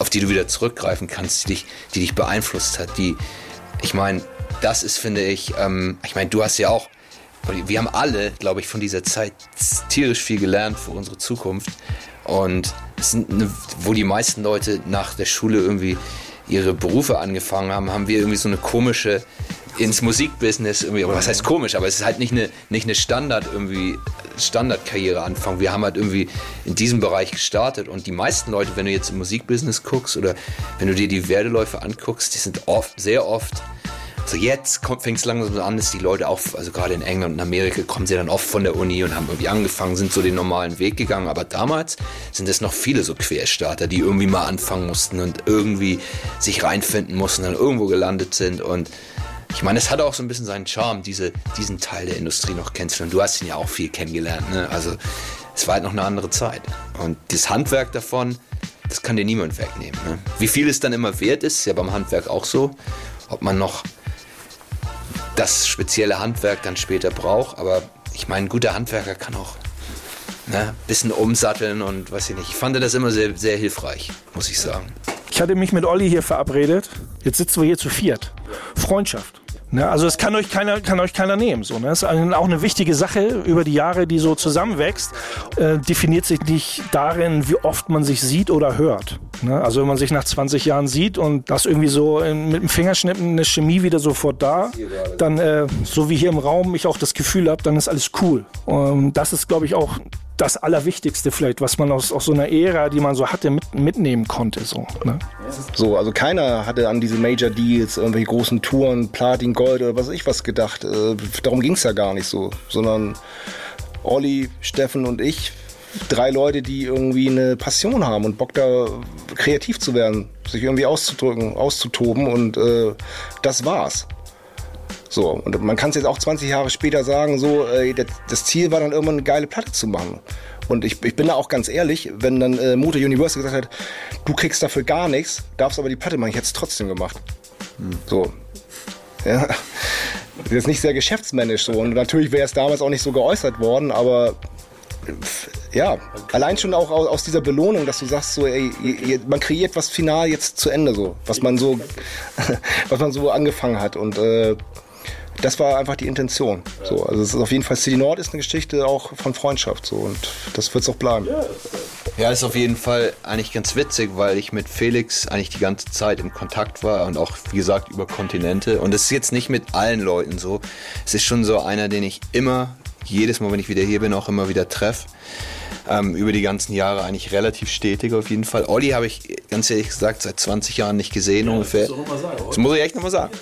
auf die du wieder zurückgreifen kannst, die dich, die dich beeinflusst hat. Die, ich meine, das ist, finde ich, ähm, ich meine, du hast ja auch, wir haben alle, glaube ich, von dieser Zeit tierisch viel gelernt für unsere Zukunft. Und eine, wo die meisten Leute nach der Schule irgendwie ihre Berufe angefangen haben, haben wir irgendwie so eine komische ins Musikbusiness irgendwie, oder was heißt komisch, aber es ist halt nicht eine, nicht eine Standard irgendwie, Standardkarriere anfangen. Wir haben halt irgendwie in diesem Bereich gestartet und die meisten Leute, wenn du jetzt im Musikbusiness guckst oder wenn du dir die Werdeläufe anguckst, die sind oft, sehr oft so jetzt fängt es langsam an, dass die Leute auch, also gerade in England und Amerika, kommen sie dann oft von der Uni und haben irgendwie angefangen, sind so den normalen Weg gegangen. Aber damals sind es noch viele so Querstarter, die irgendwie mal anfangen mussten und irgendwie sich reinfinden mussten, dann irgendwo gelandet sind. Und ich meine, es hat auch so ein bisschen seinen Charme, diese, diesen Teil der Industrie noch kennenzulernen. Du hast ihn ja auch viel kennengelernt. Ne? Also es war halt noch eine andere Zeit. Und das Handwerk davon, das kann dir niemand wegnehmen. Ne? Wie viel es dann immer wert ist, ist ja beim Handwerk auch so. Ob man noch das spezielle Handwerk dann später braucht. Aber ich meine, ein guter Handwerker kann auch ein ne, bisschen umsatteln und weiß ich nicht. Ich fand das immer sehr, sehr hilfreich, muss ich sagen. Ich hatte mich mit Olli hier verabredet. Jetzt sitzen wir hier zu viert. Freundschaft. Ne, also das kann euch keiner, kann euch keiner nehmen. So, ne? Das ist auch eine wichtige Sache über die Jahre, die so zusammenwächst, äh, definiert sich nicht darin, wie oft man sich sieht oder hört. Ne? Also wenn man sich nach 20 Jahren sieht und das irgendwie so in, mit dem Fingerschnippen eine Chemie wieder sofort da, dann äh, so wie hier im Raum ich auch das Gefühl habe, dann ist alles cool. Und das ist, glaube ich, auch das Allerwichtigste vielleicht, was man aus, aus so einer Ära, die man so hatte, mit, mitnehmen konnte. So, ne? so, also keiner hatte an diese Major Deals, irgendwelche großen Touren, Platin, Gold oder was weiß ich was gedacht. Äh, darum ging es ja gar nicht so, sondern Olli, Steffen und ich, drei Leute, die irgendwie eine Passion haben und Bock da kreativ zu werden, sich irgendwie auszudrücken, auszutoben und äh, das war's. So, und man kann es jetzt auch 20 Jahre später sagen, so, äh, das Ziel war dann irgendwann eine geile Platte zu machen. Und ich, ich bin da auch ganz ehrlich, wenn dann äh, Motor Universal gesagt hat, du kriegst dafür gar nichts, darfst aber die Platte machen, ich hätte es trotzdem gemacht. Hm. So. Ja. Das ist nicht sehr geschäftsmännisch so. Und natürlich wäre es damals auch nicht so geäußert worden, aber ja, allein schon auch aus, dieser Belohnung, dass du sagst, so, ey, man kreiert was final jetzt zu Ende, so, was man so, was man so angefangen hat. Und äh, das war einfach die Intention. So, also es ist auf jeden Fall City Nord ist eine Geschichte auch von Freundschaft so und das wird es auch bleiben. Ja, ist auf jeden Fall eigentlich ganz witzig, weil ich mit Felix eigentlich die ganze Zeit im Kontakt war und auch, wie gesagt, über Kontinente. Und es ist jetzt nicht mit allen Leuten so. Es ist schon so einer, den ich immer, jedes Mal, wenn ich wieder hier bin, auch immer wieder treffe ähm, über die ganzen Jahre eigentlich relativ stetig auf jeden Fall. Olli habe ich ganz ehrlich gesagt seit 20 Jahren nicht gesehen ja, ungefähr. Das, sagen, das muss ich echt nochmal sagen.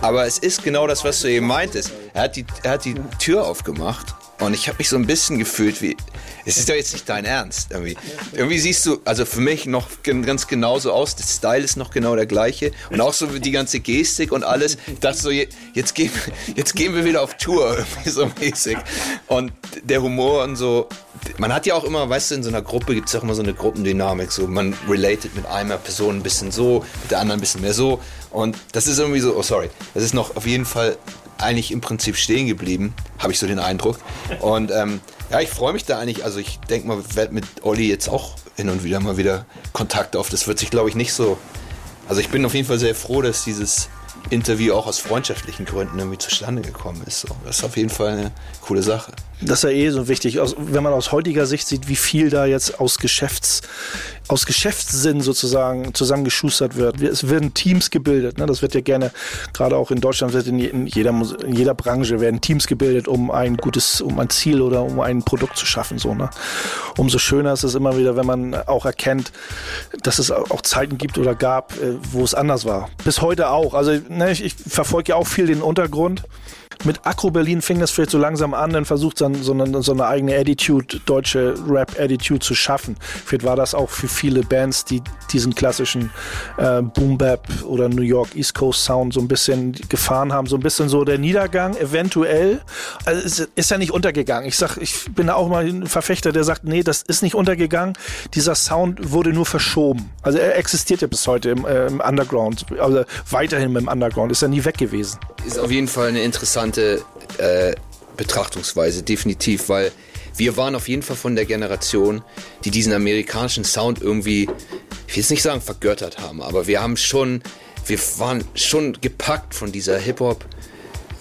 Aber es ist genau das, was du eben meintest. Er hat die, er hat die Tür aufgemacht und ich habe mich so ein bisschen gefühlt wie, es ist doch jetzt nicht dein Ernst. Irgendwie. irgendwie siehst du, also für mich noch ganz genauso aus. Der Style ist noch genau der gleiche. Und auch so die ganze Gestik und alles. Ich dachte so, jetzt gehen, jetzt gehen wir wieder auf Tour, irgendwie so mäßig. Und der Humor und so. Man hat ja auch immer, weißt du, in so einer Gruppe gibt es auch immer so eine Gruppendynamik. So, man related mit einer Person ein bisschen so, mit der anderen ein bisschen mehr so. Und das ist irgendwie so, oh sorry, das ist noch auf jeden Fall eigentlich im Prinzip stehen geblieben, habe ich so den Eindruck. Und ähm, ja, ich freue mich da eigentlich. Also ich denke mal, werde mit Olli jetzt auch hin und wieder mal wieder Kontakt auf. Das wird sich, glaube ich, nicht so. Also ich bin auf jeden Fall sehr froh, dass dieses Interview auch aus freundschaftlichen Gründen irgendwie zustande gekommen ist. So, das ist auf jeden Fall eine coole Sache. Das ist ja eh so wichtig, wenn man aus heutiger Sicht sieht, wie viel da jetzt aus Geschäfts, aus Geschäftssinn sozusagen zusammengeschustert wird. Es werden Teams gebildet. Ne? Das wird ja gerne, gerade auch in Deutschland, wird in, jeder, in jeder Branche werden Teams gebildet, um ein gutes, um ein Ziel oder um ein Produkt zu schaffen. So, ne? Umso schöner ist es immer wieder, wenn man auch erkennt, dass es auch Zeiten gibt oder gab, äh, wo es anders war. Bis heute auch. Also ne, ich, ich verfolge ja auch viel den Untergrund mit Akro Berlin fing das vielleicht so langsam an, dann versucht dann so eine, so eine eigene Attitude, deutsche Rap-Attitude zu schaffen. Vielleicht war das auch für viele Bands, die diesen klassischen äh, Boom Bap oder New York East Coast Sound so ein bisschen gefahren haben, so ein bisschen so der Niedergang eventuell. Also ist, ist ja nicht untergegangen. Ich sag, ich bin da auch mal ein Verfechter, der sagt, nee, das ist nicht untergegangen. Dieser Sound wurde nur verschoben. Also er existiert ja bis heute im, äh, im Underground, also weiterhin im Underground, ist er nie weg gewesen. Ist auf jeden Fall eine interessante äh, Betrachtungsweise, definitiv, weil wir waren auf jeden Fall von der Generation, die diesen amerikanischen Sound irgendwie, ich will jetzt nicht sagen vergöttert haben, aber wir haben schon, wir waren schon gepackt von dieser Hip-Hop,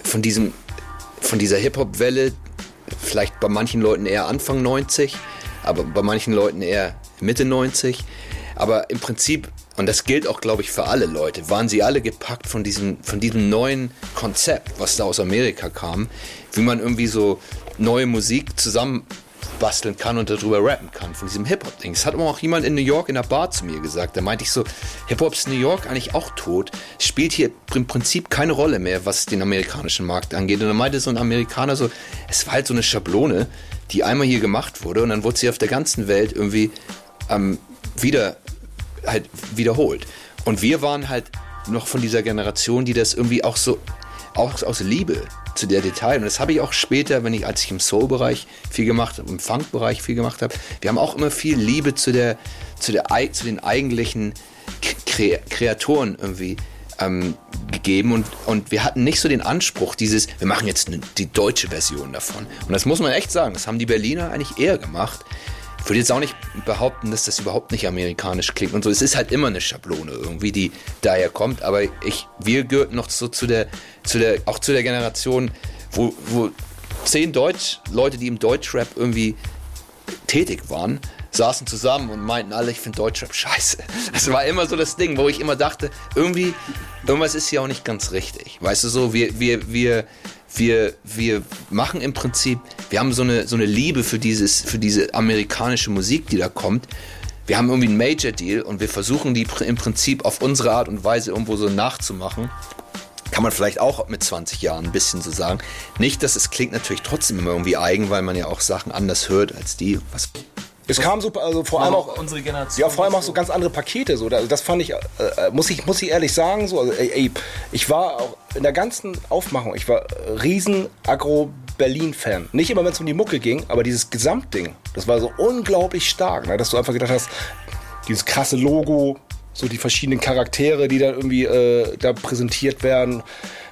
von diesem, von dieser Hip-Hop-Welle, vielleicht bei manchen Leuten eher Anfang 90, aber bei manchen Leuten eher Mitte 90. Aber im Prinzip, und das gilt auch, glaube ich, für alle Leute, waren sie alle gepackt von diesem, von diesem neuen Konzept, was da aus Amerika kam, wie man irgendwie so neue Musik zusammen basteln kann und darüber rappen kann, von diesem Hip-Hop-Ding. Das hat immer auch jemand in New York in der Bar zu mir gesagt. Da meinte ich so, Hip-Hop ist New York eigentlich auch tot. Spielt hier im Prinzip keine Rolle mehr, was den amerikanischen Markt angeht. Und dann meinte so ein Amerikaner so, es war halt so eine Schablone, die einmal hier gemacht wurde und dann wurde sie auf der ganzen Welt irgendwie ähm, wieder halt wiederholt. Und wir waren halt noch von dieser Generation, die das irgendwie auch so, auch aus Liebe zu der Detail. Und das habe ich auch später, wenn ich, als ich im Soul-Bereich viel gemacht habe, im Funk-Bereich viel gemacht habe, wir haben auch immer viel Liebe zu der, zu der, zu den eigentlichen Kre Kreatoren irgendwie ähm, gegeben und, und wir hatten nicht so den Anspruch, dieses, wir machen jetzt die deutsche Version davon. Und das muss man echt sagen, das haben die Berliner eigentlich eher gemacht. Ich würde jetzt auch nicht behaupten, dass das überhaupt nicht amerikanisch klingt und so. Es ist halt immer eine Schablone irgendwie, die daher kommt. Aber ich, wir gehörten noch so zu der, zu der, auch zu der Generation, wo, wo zehn Deutsch, Leute, die im Deutschrap irgendwie tätig waren, saßen zusammen und meinten alle, ich finde Deutschrap scheiße. Das war immer so das Ding, wo ich immer dachte, irgendwie, irgendwas ist hier auch nicht ganz richtig. Weißt du so, wir, wir, wir, wir, wir machen im Prinzip, wir haben so eine, so eine Liebe für, dieses, für diese amerikanische Musik, die da kommt. Wir haben irgendwie einen Major Deal und wir versuchen die im Prinzip auf unsere Art und Weise irgendwo so nachzumachen. Kann man vielleicht auch mit 20 Jahren ein bisschen so sagen. Nicht, dass es klingt natürlich trotzdem immer irgendwie eigen, weil man ja auch Sachen anders hört als die. Was es kam super, also vor allem auch unsere Generation. Ja, vor allem auch so ganz andere Pakete. So, das fand ich, äh, äh, muss ich, muss ich ehrlich sagen. So, also, ey, ey, ich war auch in der ganzen Aufmachung, ich war riesen Agro Berlin-Fan. Nicht immer, wenn es um die Mucke ging, aber dieses Gesamtding, das war so unglaublich stark, ne, dass du einfach gedacht hast, dieses krasse Logo, so die verschiedenen Charaktere, die da irgendwie äh, da präsentiert werden.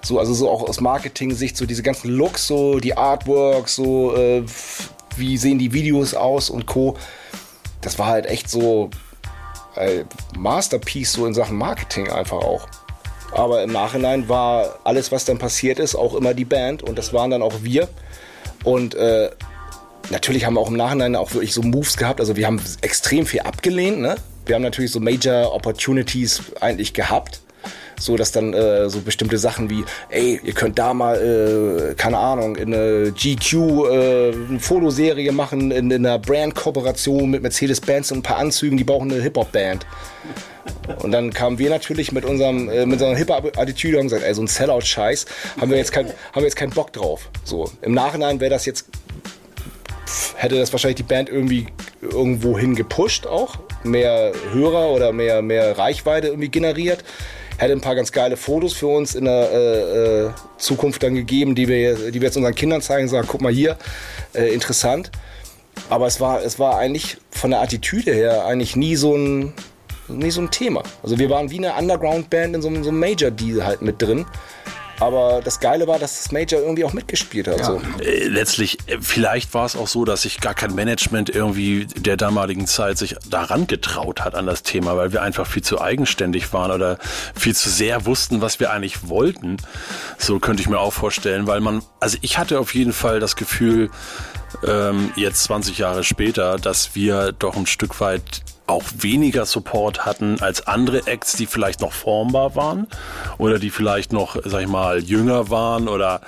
So, also so auch aus Marketing-Sicht, so diese ganzen Looks, so die Artworks, so äh, wie sehen die Videos aus und Co. Das war halt echt so ein Masterpiece so in Sachen Marketing einfach auch. Aber im Nachhinein war alles, was dann passiert ist, auch immer die Band und das waren dann auch wir. Und äh, natürlich haben wir auch im Nachhinein auch wirklich so Moves gehabt. Also wir haben extrem viel abgelehnt. Ne? Wir haben natürlich so Major Opportunities eigentlich gehabt so dass dann äh, so bestimmte Sachen wie, ey, ihr könnt da mal, äh, keine Ahnung, in eine GQ äh, eine Fotoserie machen, in, in einer Brand-Kooperation mit Mercedes-Benz und ein paar Anzügen, die brauchen eine Hip-Hop-Band. Und dann kamen wir natürlich mit unserem äh, mit unserer Hip-Hop-Attitüde und gesagt, ey, so ein Sellout-Scheiß haben wir jetzt kein, haben wir jetzt keinen Bock drauf. So im Nachhinein wäre das jetzt hätte das wahrscheinlich die Band irgendwie irgendwo hin gepusht auch, mehr Hörer oder mehr mehr Reichweite irgendwie generiert hätte ein paar ganz geile Fotos für uns in der äh, äh, Zukunft dann gegeben, die wir, die wir jetzt unseren Kindern zeigen, sagen, guck mal hier, äh, interessant. Aber es war, es war eigentlich von der Attitüde her eigentlich nie so ein, nie so ein Thema. Also wir waren wie eine Underground-Band in so, so einem Major-Deal halt mit drin. Aber das Geile war, dass das Major irgendwie auch mitgespielt hat. Ja. So. Äh, letztlich, äh, vielleicht war es auch so, dass sich gar kein Management irgendwie der damaligen Zeit sich daran getraut hat an das Thema, weil wir einfach viel zu eigenständig waren oder viel zu sehr wussten, was wir eigentlich wollten. So könnte ich mir auch vorstellen, weil man, also ich hatte auf jeden Fall das Gefühl, ähm, jetzt 20 Jahre später, dass wir doch ein Stück weit auch weniger Support hatten als andere Acts, die vielleicht noch formbar waren oder die vielleicht noch, sag ich mal, jünger waren oder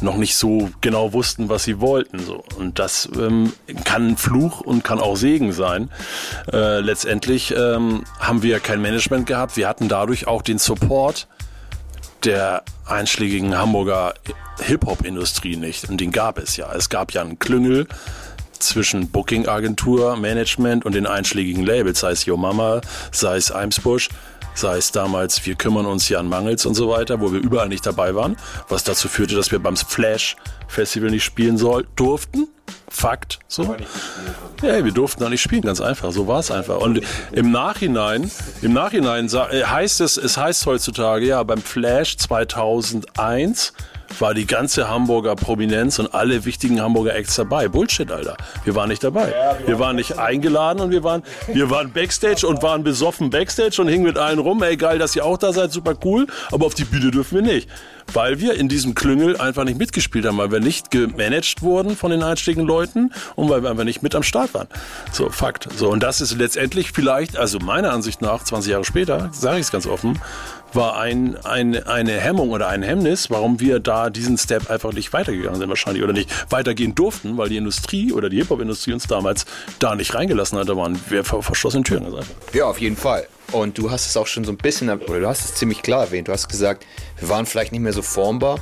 noch nicht so genau wussten, was sie wollten. So. Und das ähm, kann Fluch und kann auch Segen sein. Äh, letztendlich ähm, haben wir kein Management gehabt. Wir hatten dadurch auch den Support der einschlägigen Hamburger Hip-Hop-Industrie nicht. Und den gab es ja. Es gab ja einen Klüngel zwischen Booking-Agentur, Management und den einschlägigen Labels, sei es Yo Mama, sei es Eimsbusch, sei es damals Wir kümmern uns Jan Mangels und so weiter, wo wir überall nicht dabei waren, was dazu führte, dass wir beim Flash Festival nicht spielen soll, durften. Fakt, so. Ja, wir durften da nicht spielen, ganz einfach. So war es einfach. Und im Nachhinein, im Nachhinein äh, heißt es, es heißt heutzutage, ja, beim Flash 2001 war die ganze Hamburger Prominenz und alle wichtigen Hamburger Acts dabei. Bullshit, Alter. Wir waren nicht dabei. Wir waren nicht eingeladen und wir waren, wir waren Backstage und waren besoffen Backstage und hingen mit allen rum. Ey, geil, dass ihr auch da seid, super cool. Aber auf die Bühne dürfen wir nicht. Weil wir in diesem Klüngel einfach nicht mitgespielt haben, weil wir nicht gemanagt wurden von den einstigen Leuten und weil wir einfach nicht mit am Start waren. So, Fakt. So, und das ist letztendlich vielleicht, also meiner Ansicht nach, 20 Jahre später, sage ich es ganz offen, war ein, ein, eine Hemmung oder ein Hemmnis, warum wir da diesen Step einfach nicht weitergegangen sind wahrscheinlich oder nicht weitergehen durften, weil die Industrie oder die Hip-Hop-Industrie uns damals da nicht reingelassen hat. Da waren wir vor verschlossenen Türen. Ja, auf jeden Fall. Und du hast es auch schon so ein bisschen, oder du hast es ziemlich klar erwähnt. Du hast gesagt, wir waren vielleicht nicht mehr so formbar,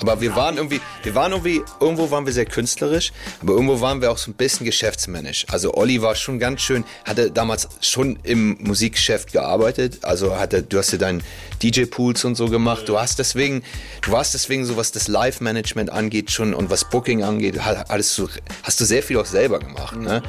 aber wir waren irgendwie, wir waren irgendwie, irgendwo waren wir sehr künstlerisch, aber irgendwo waren wir auch so ein bisschen geschäftsmännisch. Also Olli war schon ganz schön, hatte damals schon im Musikgeschäft gearbeitet. Also hatte, du hast ja deinen DJ-Pools und so gemacht. Du hast deswegen, du warst deswegen so, was das Live-Management angeht schon und was Booking angeht, alles so, hast du sehr viel auch selber gemacht. Ne?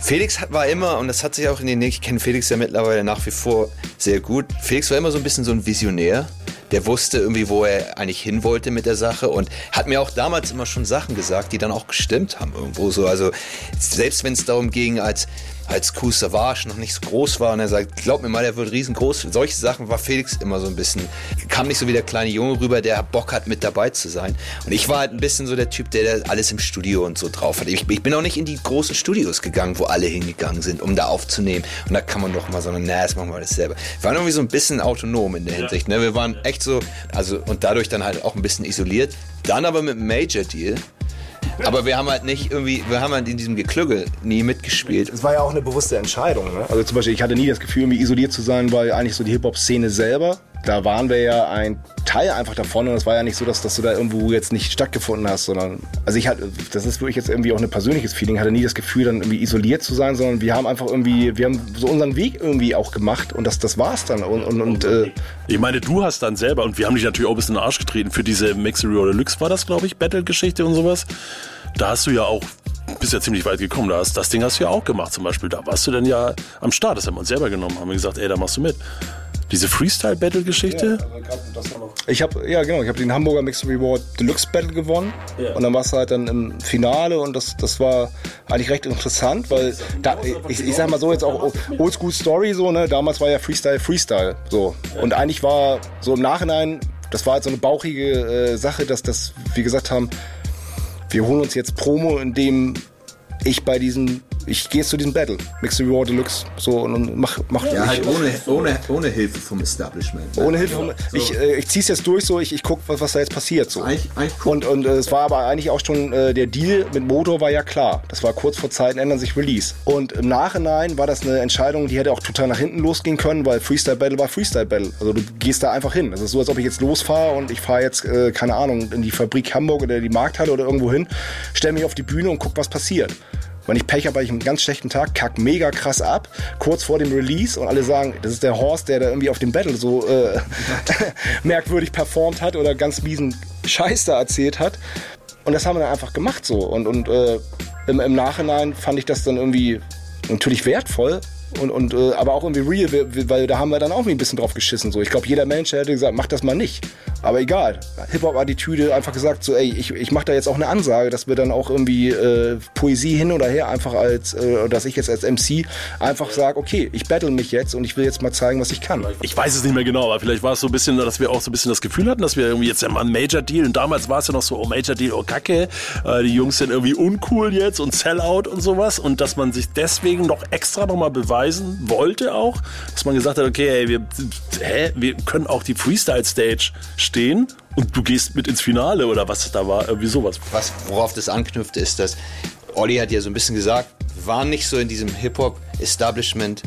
Felix war immer, und das hat sich auch in den, ich kenne Felix ja mittlerweile nach wie vor sehr gut. Felix war immer so ein bisschen so ein Visionär der wusste irgendwie, wo er eigentlich hin wollte mit der Sache und hat mir auch damals immer schon Sachen gesagt, die dann auch gestimmt haben irgendwo so. Also selbst wenn es darum ging, als als Coup Savage noch nicht so groß war und er sagt, glaub mir mal, der wird riesengroß. Solche Sachen war Felix immer so ein bisschen, kam nicht so wie der kleine Junge rüber, der Bock hat, mit dabei zu sein. Und ich war halt ein bisschen so der Typ, der alles im Studio und so drauf hat. Ich, ich bin auch nicht in die großen Studios gegangen, wo alle hingegangen sind, um da aufzunehmen. Und da kann man doch mal so, na, das machen wir alles selber. Wir waren irgendwie so ein bisschen autonom in der Hinsicht. Ne? Wir waren echt so, also und dadurch dann halt auch ein bisschen isoliert. Dann aber mit Major Deal aber wir haben halt nicht irgendwie, wir haben halt in diesem Geklügel nie mitgespielt. Es war ja auch eine bewusste Entscheidung. Ne? Also zum Beispiel, ich hatte nie das Gefühl, irgendwie isoliert zu sein, weil eigentlich so die Hip-Hop-Szene selber da waren wir ja ein Teil einfach davon und es war ja nicht so, dass, dass du da irgendwo jetzt nicht stattgefunden hast, sondern, also ich hatte, das ist wirklich jetzt irgendwie auch ein persönliches Feeling, hatte nie das Gefühl, dann irgendwie isoliert zu sein, sondern wir haben einfach irgendwie, wir haben so unseren Weg irgendwie auch gemacht und das, das war's dann und, und, und äh Ich meine, du hast dann selber, und wir haben dich natürlich auch ein bisschen in den Arsch getreten für diese Mixery oder Deluxe war das, glaube ich, Battle-Geschichte und sowas. Da hast du ja auch bist ja ziemlich weit gekommen. Das, das Ding hast du ja auch gemacht zum Beispiel. Da warst du dann ja am Start. Das haben wir uns selber genommen. Haben wir gesagt, ey, da machst du mit. Diese Freestyle-Battle-Geschichte? Ja, also ich habe ja genau, ich habe den Hamburger Mixed Reward Deluxe Battle gewonnen ja. und dann war es halt dann im Finale und das, das war eigentlich recht interessant, weil da, ich, ich sag mal so jetzt auch Oldschool Story so ne, damals war ja Freestyle Freestyle so ja. und eigentlich war so im Nachhinein, das war halt so eine bauchige äh, Sache, dass das wir gesagt haben, wir holen uns jetzt Promo, in dem ich bei diesem ich gehe jetzt zu diesem Battle, Mixed Reward Deluxe, so und mach, mach ja, halt ohne, ohne, ohne Hilfe vom Establishment. Ne? Ohne Hilfe vom, so. ich, äh, ich zieh's jetzt durch, so ich, ich guck, was, was da jetzt passiert, so. Eigentlich, eigentlich. Und und äh, es war aber eigentlich auch schon äh, der Deal mit Motor war ja klar. Das war kurz vor Zeiten ändern sich Release. Und im Nachhinein war das eine Entscheidung, die hätte auch total nach hinten losgehen können, weil Freestyle Battle war Freestyle Battle. Also du gehst da einfach hin. Das ist so, als ob ich jetzt losfahre und ich fahre jetzt äh, keine Ahnung in die Fabrik Hamburg oder die Markthalle oder irgendwo hin, stell mich auf die Bühne und guck, was passiert. Wenn ich Pech habe, habe ich einen ganz schlechten Tag, kack mega krass ab, kurz vor dem Release und alle sagen, das ist der Horst, der da irgendwie auf dem Battle so äh, merkwürdig performt hat oder ganz miesen Scheiß da erzählt hat. Und das haben wir dann einfach gemacht so. Und, und äh, im, im Nachhinein fand ich das dann irgendwie natürlich wertvoll, und, und äh, aber auch irgendwie real, weil da haben wir dann auch ein bisschen drauf geschissen. So. Ich glaube, jeder Mensch hätte gesagt, mach das mal nicht. Aber egal. Hip-Hop-Attitüde einfach gesagt, so, ey, ich, ich mache da jetzt auch eine Ansage, dass wir dann auch irgendwie äh, Poesie hin oder her einfach als, äh, dass ich jetzt als MC einfach sage, okay, ich battle mich jetzt und ich will jetzt mal zeigen, was ich kann. Ich weiß es nicht mehr genau, aber vielleicht war es so ein bisschen, dass wir auch so ein bisschen das Gefühl hatten, dass wir irgendwie jetzt ja mal ein Major Deal und damals war es ja noch so, oh Major Deal, oh Kacke, äh, die Jungs sind irgendwie uncool jetzt und Sellout und sowas und dass man sich deswegen noch extra nochmal beweisen wollte auch, dass man gesagt hat, okay, ey, wir, hä, wir können auch die Freestyle Stage stehen und du gehst mit ins Finale oder was da war, irgendwie sowas. Was, worauf das anknüpft, ist, dass Olli hat ja so ein bisschen gesagt, waren nicht so in diesem Hip-Hop-Establishment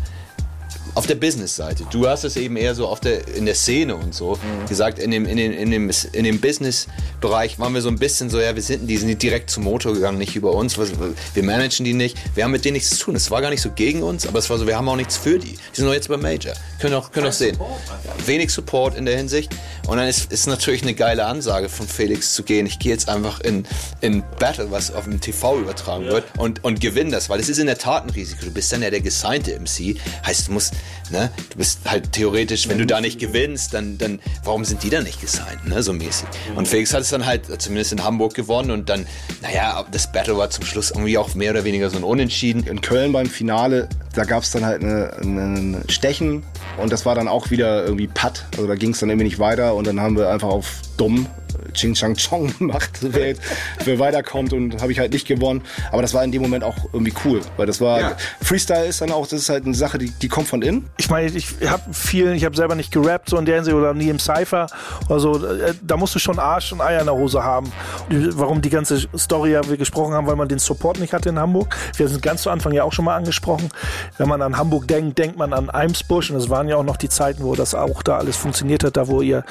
auf der Business-Seite. Du hast es eben eher so auf der, in der Szene und so mhm. gesagt. In dem, in, dem, in dem, in dem Business-Bereich waren wir so ein bisschen so, ja, wir sind, die sind direkt zum Motor gegangen, nicht über uns. Wir managen die nicht. Wir haben mit denen nichts zu tun. Es war gar nicht so gegen uns, aber es war so, wir haben auch nichts für die. Die sind doch jetzt bei Major. Können auch, können auch sehen. Ja, wenig Support in der Hinsicht. Und dann ist, ist natürlich eine geile Ansage von Felix zu gehen. Ich gehe jetzt einfach in, in Battle, was auf dem TV übertragen ja. wird und, und gewinne das, weil es ist in der Tat ein Risiko. Du bist dann ja der gesignte MC. Heißt, du musst, ne, du bist halt theoretisch, wenn du da nicht gewinnst, dann, dann warum sind die dann nicht gesigned, ne, so mäßig. Und Felix hat es dann halt zumindest in Hamburg gewonnen und dann, naja, das Battle war zum Schluss irgendwie auch mehr oder weniger so ein Unentschieden. In Köln beim Finale, da gab es dann halt ein Stechen und das war dann auch wieder irgendwie Putt. Also da ging es dann irgendwie nicht weiter und dann haben wir einfach auf dumm Ching Chang Chong gemacht, wer, jetzt, wer weiterkommt und habe ich halt nicht gewonnen. Aber das war in dem Moment auch irgendwie cool, weil das war ja. Freestyle ist dann auch, das ist halt eine Sache, die, die kommt von innen. Ich meine, ich habe viel, ich habe selber nicht gerappt so in der Hinsicht oder nie im Cypher Also äh, Da musst du schon Arsch und Eier in der Hose haben. Warum die ganze Story ja wir gesprochen haben, weil man den Support nicht hatte in Hamburg. Wir sind ganz zu Anfang ja auch schon mal angesprochen. Wenn man an Hamburg denkt, denkt man an Eimsbusch und es waren ja auch noch die Zeiten, wo das auch da alles funktioniert hat, da wo ihr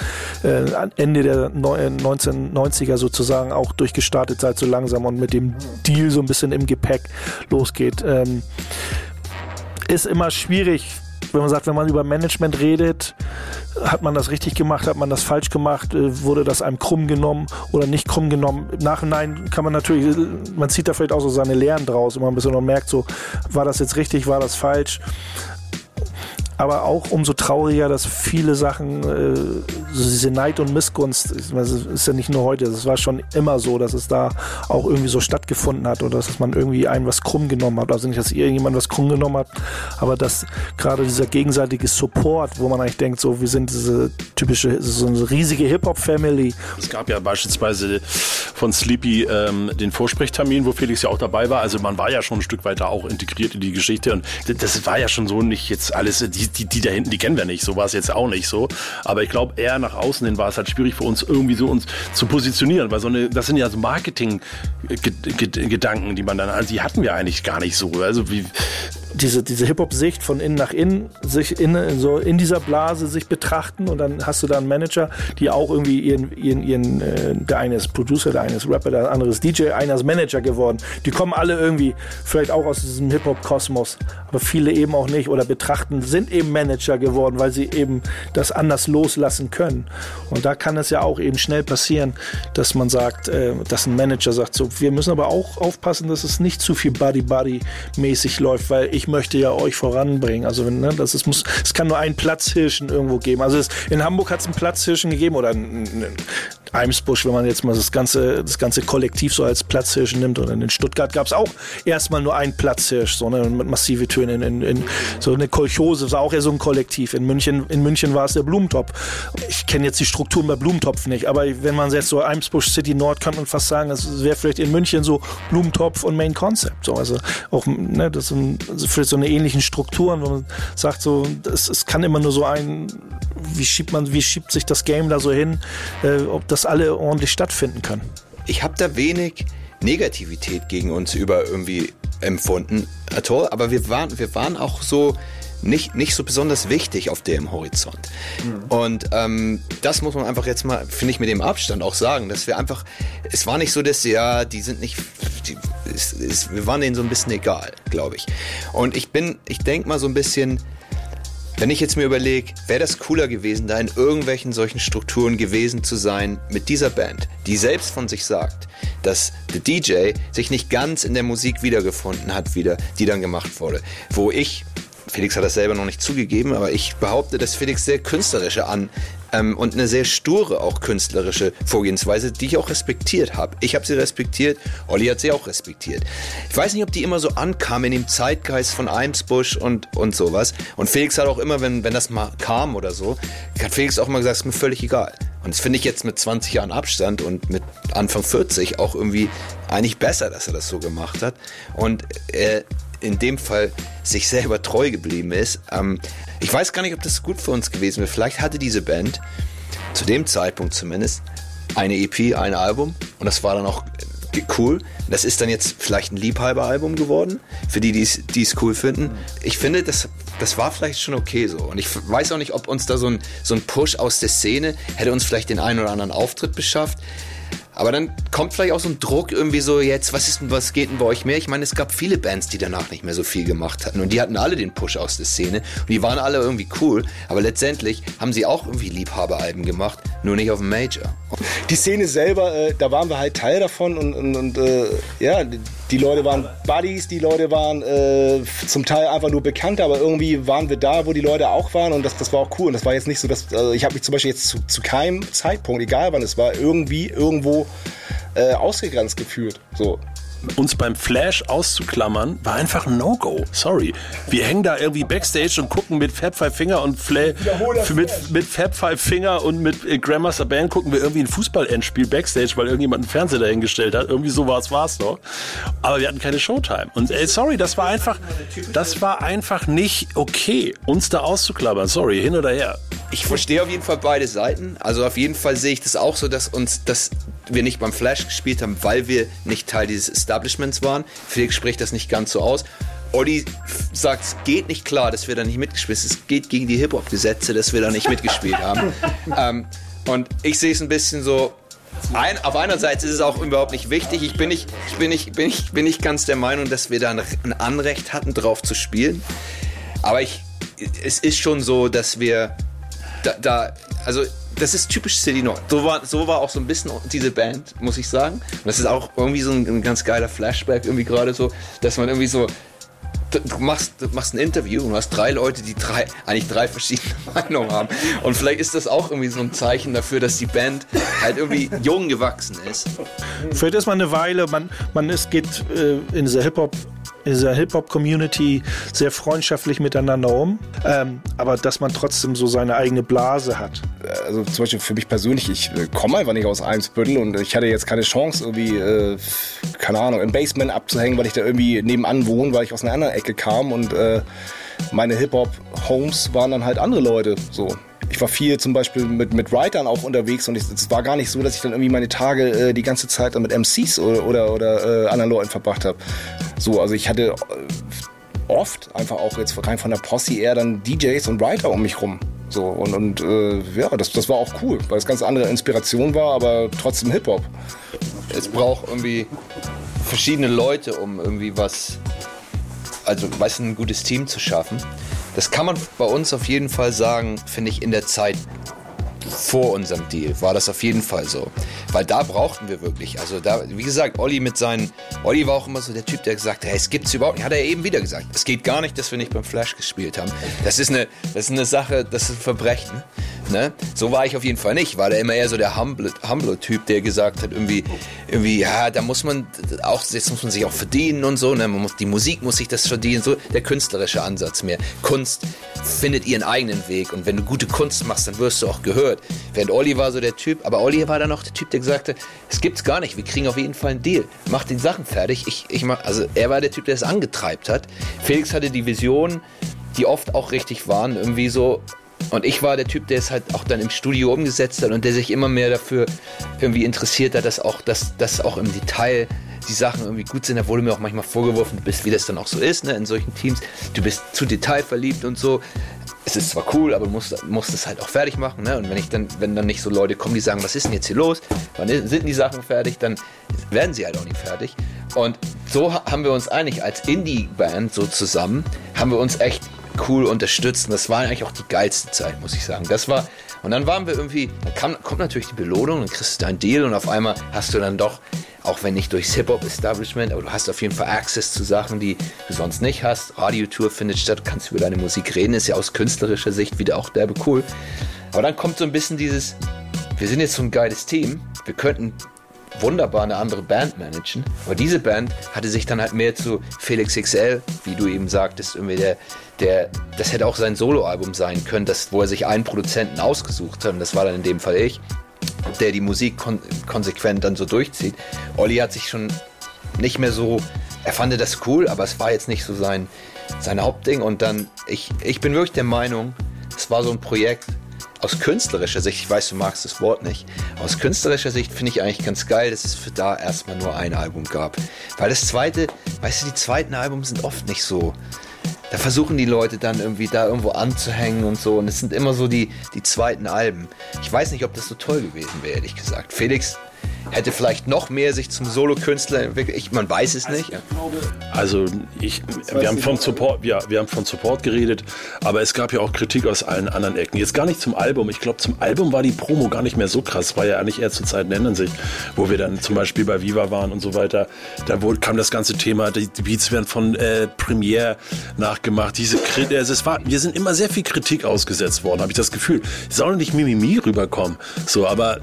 äh, Ende der 1990er sozusagen auch durchgestartet seid so langsam und mit dem Deal so ein bisschen im Gepäck losgeht. Ähm, ist immer schwierig, wenn man sagt, wenn man über Management redet, hat man das richtig gemacht, hat man das falsch gemacht, äh, wurde das einem krumm genommen oder nicht krumm genommen. Im Nachhinein kann man natürlich, man zieht da vielleicht auch so seine Lehren draus und man ein bisschen noch merkt, so, war das jetzt richtig, war das falsch aber auch umso trauriger, dass viele Sachen, äh, diese Neid und Missgunst, das ist ja nicht nur heute, es war schon immer so, dass es da auch irgendwie so stattgefunden hat oder dass man irgendwie einem was krumm genommen hat. Also nicht, dass irgendjemand was krumm genommen hat, aber dass gerade dieser gegenseitige Support, wo man eigentlich denkt, so wir sind diese typische, so eine riesige Hip-Hop-Family. Es gab ja beispielsweise von Sleepy ähm, den Vorsprechtermin, wo Felix ja auch dabei war. Also man war ja schon ein Stück weiter auch integriert in die Geschichte und das war ja schon so nicht jetzt alles, die, die, die da hinten, die kennen wir nicht. So war es jetzt auch nicht so. Aber ich glaube, eher nach außen hin war es halt schwierig für uns irgendwie so uns zu positionieren, weil so eine, das sind ja so Marketing-Gedanken, die man dann, also die hatten wir eigentlich gar nicht so. Also wie, diese, diese Hip-Hop-Sicht von innen nach innen, sich in, so in dieser Blase sich betrachten und dann hast du da einen Manager, die auch irgendwie ihren, ihren, ihren äh, der eine ist Producer, der eine ist Rapper, der andere ist DJ, einer ist Manager geworden. Die kommen alle irgendwie vielleicht auch aus diesem Hip-Hop-Kosmos, aber viele eben auch nicht oder betrachten, sind eben Manager geworden, weil sie eben das anders loslassen können. Und da kann es ja auch eben schnell passieren, dass man sagt, äh, dass ein Manager sagt, so, wir müssen aber auch aufpassen, dass es nicht zu viel Buddy-Buddy-mäßig läuft, weil ich möchte ja euch voranbringen. Also ne, das ist, muss, es kann nur einen Platzhirschen irgendwo geben. Also es, in Hamburg hat es einen Platzhirschen gegeben oder einen, Eimsbusch, wenn man jetzt mal das ganze, das ganze Kollektiv so als Platzhirsch nimmt. Und in Stuttgart gab es auch erstmal nur einen Platzhirsch, so ne, mit massive Töne. In, in, in, so eine Kolchose war auch eher so ein Kollektiv. In München, in München war es der Blumentopf. Ich kenne jetzt die Strukturen bei Blumentopf nicht, aber wenn man jetzt so Eimsbusch City Nord, kann man fast sagen, es wäre vielleicht in München so Blumentopf und Main Concept. So, also auch ne, das sind vielleicht so eine ähnlichen Strukturen, wo man sagt, so, es, kann immer nur so ein, wie schiebt man, wie schiebt sich das Game da so hin, äh, ob das alle ordentlich stattfinden können. Ich habe da wenig Negativität gegen uns über irgendwie empfunden, toll, aber wir waren, wir waren auch so nicht, nicht so besonders wichtig auf dem Horizont. Mhm. Und ähm, das muss man einfach jetzt mal, finde ich, mit dem Abstand auch sagen, dass wir einfach, es war nicht so, dass ja, die sind nicht, die, es, es, wir waren denen so ein bisschen egal, glaube ich. Und ich bin, ich denke mal so ein bisschen, wenn ich jetzt mir überlege, wäre das cooler gewesen, da in irgendwelchen solchen Strukturen gewesen zu sein mit dieser Band, die selbst von sich sagt, dass der DJ sich nicht ganz in der Musik wiedergefunden hat, wieder, die dann gemacht wurde. Wo ich Felix hat das selber noch nicht zugegeben, aber ich behaupte, dass Felix sehr künstlerische an ähm, und eine sehr sture auch künstlerische Vorgehensweise, die ich auch respektiert habe. Ich habe sie respektiert, Olli hat sie auch respektiert. Ich weiß nicht, ob die immer so ankam in dem Zeitgeist von Eimsbusch und, und sowas. Und Felix hat auch immer, wenn, wenn das mal kam oder so, hat Felix auch mal gesagt, ist mir völlig egal. Und das finde ich jetzt mit 20 Jahren Abstand und mit Anfang 40 auch irgendwie eigentlich besser, dass er das so gemacht hat. Und äh, in dem Fall sich selber treu geblieben ist. Ähm, ich weiß gar nicht, ob das gut für uns gewesen wäre. Vielleicht hatte diese Band, zu dem Zeitpunkt zumindest, eine EP, ein Album und das war dann auch cool. Das ist dann jetzt vielleicht ein Liebhaberalbum geworden, für die, die es cool finden. Ich finde, das das war vielleicht schon okay so. Und ich weiß auch nicht, ob uns da so ein, so ein Push aus der Szene hätte uns vielleicht den einen oder anderen Auftritt beschafft. Aber dann kommt vielleicht auch so ein Druck irgendwie so jetzt, was ist was geht denn bei euch mehr? Ich meine, es gab viele Bands, die danach nicht mehr so viel gemacht hatten und die hatten alle den Push aus der Szene und die waren alle irgendwie cool, aber letztendlich haben sie auch irgendwie Liebhaberalben gemacht, nur nicht auf dem Major. Die Szene selber, äh, da waren wir halt Teil davon und, und, und äh, ja, die, die Leute waren Buddies, die Leute waren äh, zum Teil einfach nur bekannt, aber irgendwie waren wir da, wo die Leute auch waren und das, das war auch cool. Und das war jetzt nicht so, dass also ich habe mich zum Beispiel jetzt zu, zu keinem Zeitpunkt, egal wann es war, irgendwie irgendwo äh, ausgegrenzt gefühlt. So uns beim Flash auszuklammern, war einfach ein No-Go. Sorry. Wir hängen da irgendwie Backstage und gucken mit Fab Five Finger und Fla mit, mit Fab Five Finger und mit äh, Grandmaster Band gucken wir irgendwie ein Fußball-Endspiel Backstage, weil irgendjemand einen Fernseher dahingestellt hat. Irgendwie so war es war's doch. Aber wir hatten keine Showtime. Und ey, sorry, das war einfach, das war einfach nicht okay, uns da auszuklammern. Sorry, hin oder her. Ich verstehe auf jeden Fall beide Seiten. Also auf jeden Fall sehe ich das auch so, dass uns, dass wir nicht beim Flash gespielt haben, weil wir nicht Teil dieses Establishments waren. Felix spricht das nicht ganz so aus. Olli sagt, es geht nicht klar, dass wir da nicht mitgespielt haben. Es geht gegen die Hip-Hop-Gesetze, dass wir da nicht mitgespielt haben. ähm, und ich sehe es ein bisschen so, ein, auf einerseits ist es auch überhaupt nicht wichtig. Ich bin nicht, ich bin nicht, bin nicht, bin nicht ganz der Meinung, dass wir da ein, Anrecht hatten, drauf zu spielen. Aber ich, es ist schon so, dass wir da, da also das ist typisch City Nord. So war, so war auch so ein bisschen diese Band, muss ich sagen. Und das ist auch irgendwie so ein, ein ganz geiler Flashback, irgendwie gerade so, dass man irgendwie so. Du machst, du machst ein Interview und du hast drei Leute, die drei, eigentlich drei verschiedene Meinungen haben. Und vielleicht ist das auch irgendwie so ein Zeichen dafür, dass die Band halt irgendwie jung gewachsen ist. Vielleicht ist man eine Weile, man, man ist, geht äh, in dieser Hip-Hop in dieser Hip-Hop-Community sehr freundschaftlich miteinander um, ähm, aber dass man trotzdem so seine eigene Blase hat. Also zum Beispiel für mich persönlich, ich äh, komme einfach nicht aus Eimsbüttel und ich hatte jetzt keine Chance, irgendwie, äh, keine Ahnung, im Basement abzuhängen, weil ich da irgendwie nebenan wohne, weil ich aus einer anderen Ecke kam und äh, meine Hip-Hop-Homes waren dann halt andere Leute, so ich war viel zum Beispiel mit, mit Writern auch unterwegs und es war gar nicht so, dass ich dann irgendwie meine Tage äh, die ganze Zeit mit MCs oder, oder, oder äh, anderen Leuten verbracht habe. So, also ich hatte äh, oft einfach auch jetzt rein von der Posse eher dann DJs und Writer um mich rum. So, und, und äh, ja, das, das war auch cool, weil es ganz andere Inspiration war, aber trotzdem Hip-Hop. Es braucht irgendwie verschiedene Leute, um irgendwie was, also weißt ein gutes Team zu schaffen. Das kann man bei uns auf jeden Fall sagen, finde ich, in der Zeit vor unserem Deal war das auf jeden Fall so. Weil da brauchten wir wirklich. Also da, wie gesagt, Olli mit seinen. Olli war auch immer so der Typ, der gesagt hat, hey, es gibt's überhaupt nicht. Hat er eben wieder gesagt. Es geht gar nicht, dass wir nicht beim Flash gespielt haben. Das ist eine, das ist eine Sache, das ist ein Verbrechen. Ne? So war ich auf jeden Fall nicht. War der immer eher so der humble, humble Typ, der gesagt hat, irgendwie, irgendwie, ja, da muss man auch, jetzt muss man sich auch verdienen und so. Ne? Man muss, die Musik muss sich das verdienen. So der künstlerische Ansatz mehr. Kunst findet ihren eigenen Weg. Und wenn du gute Kunst machst, dann wirst du auch gehört. Während Olli war so der Typ, aber Olli war dann auch der Typ, der hat, es gibt's gar nicht, wir kriegen auf jeden Fall einen Deal. Mach die Sachen fertig. Ich, ich mach, also er war der Typ, der es angetreibt hat. Felix hatte die Vision, die oft auch richtig waren, irgendwie so. Und ich war der Typ, der es halt auch dann im Studio umgesetzt hat und der sich immer mehr dafür irgendwie interessiert hat, dass auch, dass, dass auch im Detail die Sachen irgendwie gut sind. Da wurde mir auch manchmal vorgeworfen, bist, wie das dann auch so ist, ne, in solchen Teams. Du bist zu detailverliebt und so es ist zwar cool, aber du musst, musst es halt auch fertig machen. Ne? Und wenn ich dann, wenn dann nicht so Leute kommen, die sagen, was ist denn jetzt hier los? Wann sind die Sachen fertig? Dann werden sie halt auch nicht fertig. Und so haben wir uns eigentlich als Indie-Band so zusammen, haben wir uns echt cool unterstützt. Und das war eigentlich auch die geilste Zeit, muss ich sagen. Das war, und dann waren wir irgendwie, dann kam, kommt natürlich die Belohnung, dann kriegst du deinen Deal und auf einmal hast du dann doch auch wenn nicht durchs Hip-Hop-Establishment, aber du hast auf jeden Fall Access zu Sachen, die du sonst nicht hast. Radiotour findet statt, kannst über deine Musik reden, ist ja aus künstlerischer Sicht wieder auch derbe cool. Aber dann kommt so ein bisschen dieses, wir sind jetzt so ein geiles Team, wir könnten wunderbar eine andere Band managen, aber diese Band hatte sich dann halt mehr zu Felix XL, wie du eben sagtest, irgendwie der, der, das hätte auch sein Soloalbum sein können, das, wo er sich einen Produzenten ausgesucht hat, und das war dann in dem Fall ich der die Musik kon konsequent dann so durchzieht. Olli hat sich schon nicht mehr so, er fand das cool, aber es war jetzt nicht so sein, sein Hauptding. Und dann, ich, ich bin wirklich der Meinung, es war so ein Projekt aus künstlerischer Sicht, ich weiß, du magst das Wort nicht, aus künstlerischer Sicht finde ich eigentlich ganz geil, dass es für da erstmal nur ein Album gab. Weil das zweite, weißt du, die zweiten Alben sind oft nicht so, da versuchen die Leute dann irgendwie da irgendwo anzuhängen und so. Und es sind immer so die, die zweiten Alben. Ich weiß nicht, ob das so toll gewesen wäre, ehrlich gesagt. Felix hätte vielleicht noch mehr sich zum Solokünstler entwickelt. Ich, man weiß es nicht. Also ich, wir haben vom Support, ja, wir haben von Support geredet, aber es gab ja auch Kritik aus allen anderen Ecken. Jetzt gar nicht zum Album. Ich glaube, zum Album war die Promo gar nicht mehr so krass. War ja eigentlich eher zu Zeiten ändern sich, wo wir dann zum Beispiel bei Viva waren und so weiter. Da kam das ganze Thema, die, Beats werden von äh, Premiere nachgemacht. Diese Kritik, also es war, wir sind immer sehr viel Kritik ausgesetzt worden, habe ich das Gefühl. Es soll nicht Mimimi rüberkommen. So, aber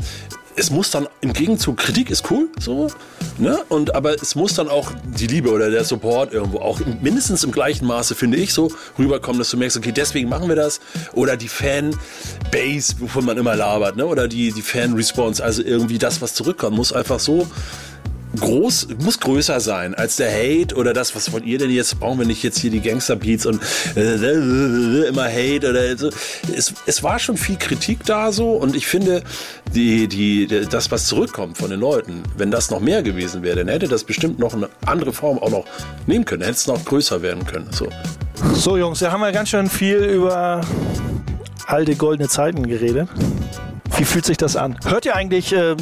es muss dann im Gegenzug, Kritik ist cool, so, ne? Und aber es muss dann auch die Liebe oder der Support irgendwo auch mindestens im gleichen Maße, finde ich, so rüberkommen, dass du merkst, okay, deswegen machen wir das. Oder die Fan-Base, wovon man immer labert, ne? Oder die, die Fan-Response, also irgendwie das, was zurückkommt, muss einfach so groß, muss größer sein als der Hate oder das, was wollt ihr denn jetzt? Brauchen wir nicht jetzt hier die Gangster-Beats und äh, immer Hate oder so. Es, es war schon viel Kritik da so und ich finde, die, die, das, was zurückkommt von den Leuten, wenn das noch mehr gewesen wäre, dann hätte das bestimmt noch eine andere Form auch noch nehmen können, hätte es noch größer werden können. So, so Jungs, da haben wir ganz schön viel über alte goldene Zeiten geredet. Wie fühlt sich das an? Hört ihr eigentlich äh,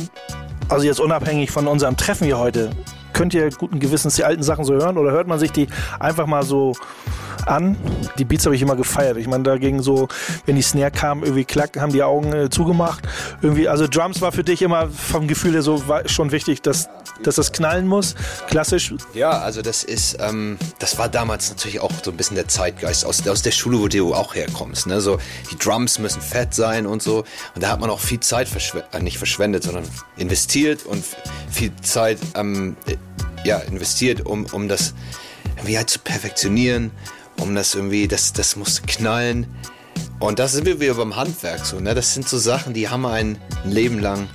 also jetzt unabhängig von unserem Treffen hier heute, könnt ihr guten Gewissens die alten Sachen so hören oder hört man sich die einfach mal so an. Die Beats habe ich immer gefeiert. Ich meine, dagegen so, wenn die Snare kam, irgendwie klack, haben die Augen äh, zugemacht. Irgendwie, also Drums war für dich immer vom Gefühl her so schon wichtig, dass, dass das knallen muss. Klassisch. Ja, also das ist, ähm, das war damals natürlich auch so ein bisschen der Zeitgeist aus, aus der Schule, wo du auch herkommst. Ne? So, die Drums müssen fett sein und so. Und da hat man auch viel Zeit verschwendet, äh, nicht verschwendet, sondern investiert und viel Zeit ähm, ja, investiert, um, um das irgendwie halt zu perfektionieren um das irgendwie, das, das musste knallen. Und das sind wir wieder beim Handwerk so, ne? Das sind so Sachen, die haben einen ein Leben lang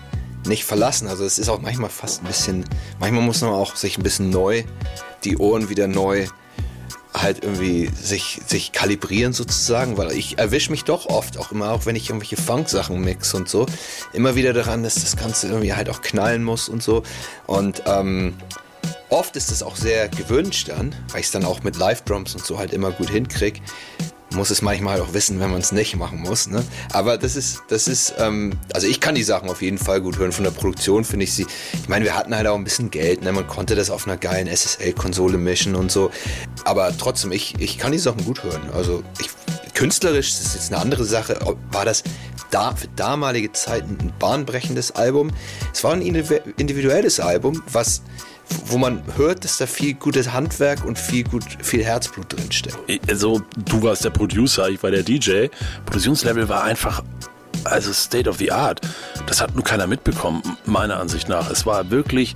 nicht verlassen. Also es ist auch manchmal fast ein bisschen, manchmal muss man auch sich ein bisschen neu, die Ohren wieder neu halt irgendwie sich, sich kalibrieren sozusagen, weil ich erwische mich doch oft, auch immer, auch wenn ich irgendwelche Funk-Sachen mix und so, immer wieder daran, dass das Ganze irgendwie halt auch knallen muss und so. Und ähm, Oft ist es auch sehr gewünscht dann, weil ich es dann auch mit Live-Drums und so halt immer gut hinkriege. Muss es manchmal auch wissen, wenn man es nicht machen muss. Ne? Aber das ist, das ist, ähm, also ich kann die Sachen auf jeden Fall gut hören. Von der Produktion finde ich sie. Ich meine, wir hatten halt auch ein bisschen Geld, ne? Man konnte das auf einer geilen SSL-Konsole mischen und so. Aber trotzdem, ich, ich kann die Sachen gut hören. Also ich, künstlerisch das ist jetzt eine andere Sache. War das da, für damalige Zeiten ein bahnbrechendes Album? Es war ein individuelles Album, was wo man hört, dass da viel gutes Handwerk und viel gut viel Herzblut drin steckt. Also du warst der Producer, ich war der DJ. Produktionslevel war einfach also State of the Art. Das hat nur keiner mitbekommen, meiner Ansicht nach. Es war wirklich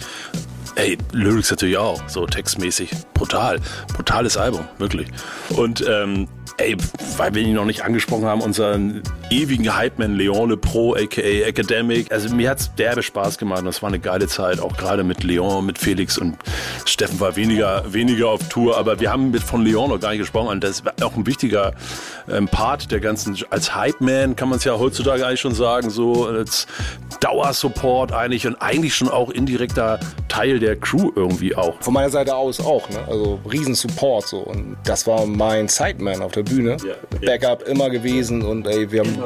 Ey, Lyrics natürlich auch, so textmäßig. Brutal. Brutales Album, wirklich. Und ähm, ey, weil wir ihn noch nicht angesprochen haben, unseren ewigen Hype-Man Leon Le Pro, aka Academic. Also mir hat's derbe Spaß gemacht das war eine geile Zeit, auch gerade mit Leon, mit Felix und Steffen war weniger, weniger auf Tour, aber wir haben mit von Leon noch gar nicht gesprochen und das war auch ein wichtiger ähm, Part der ganzen, als Hype-Man kann man es ja heutzutage eigentlich schon sagen, so als Dauersupport eigentlich und eigentlich schon auch indirekter Teil der Crew irgendwie auch. Von meiner Seite aus auch, ne? also riesen Support so und das war mein Sideman auf der Bühne. Ja, Backup immer gewesen und ey, wir haben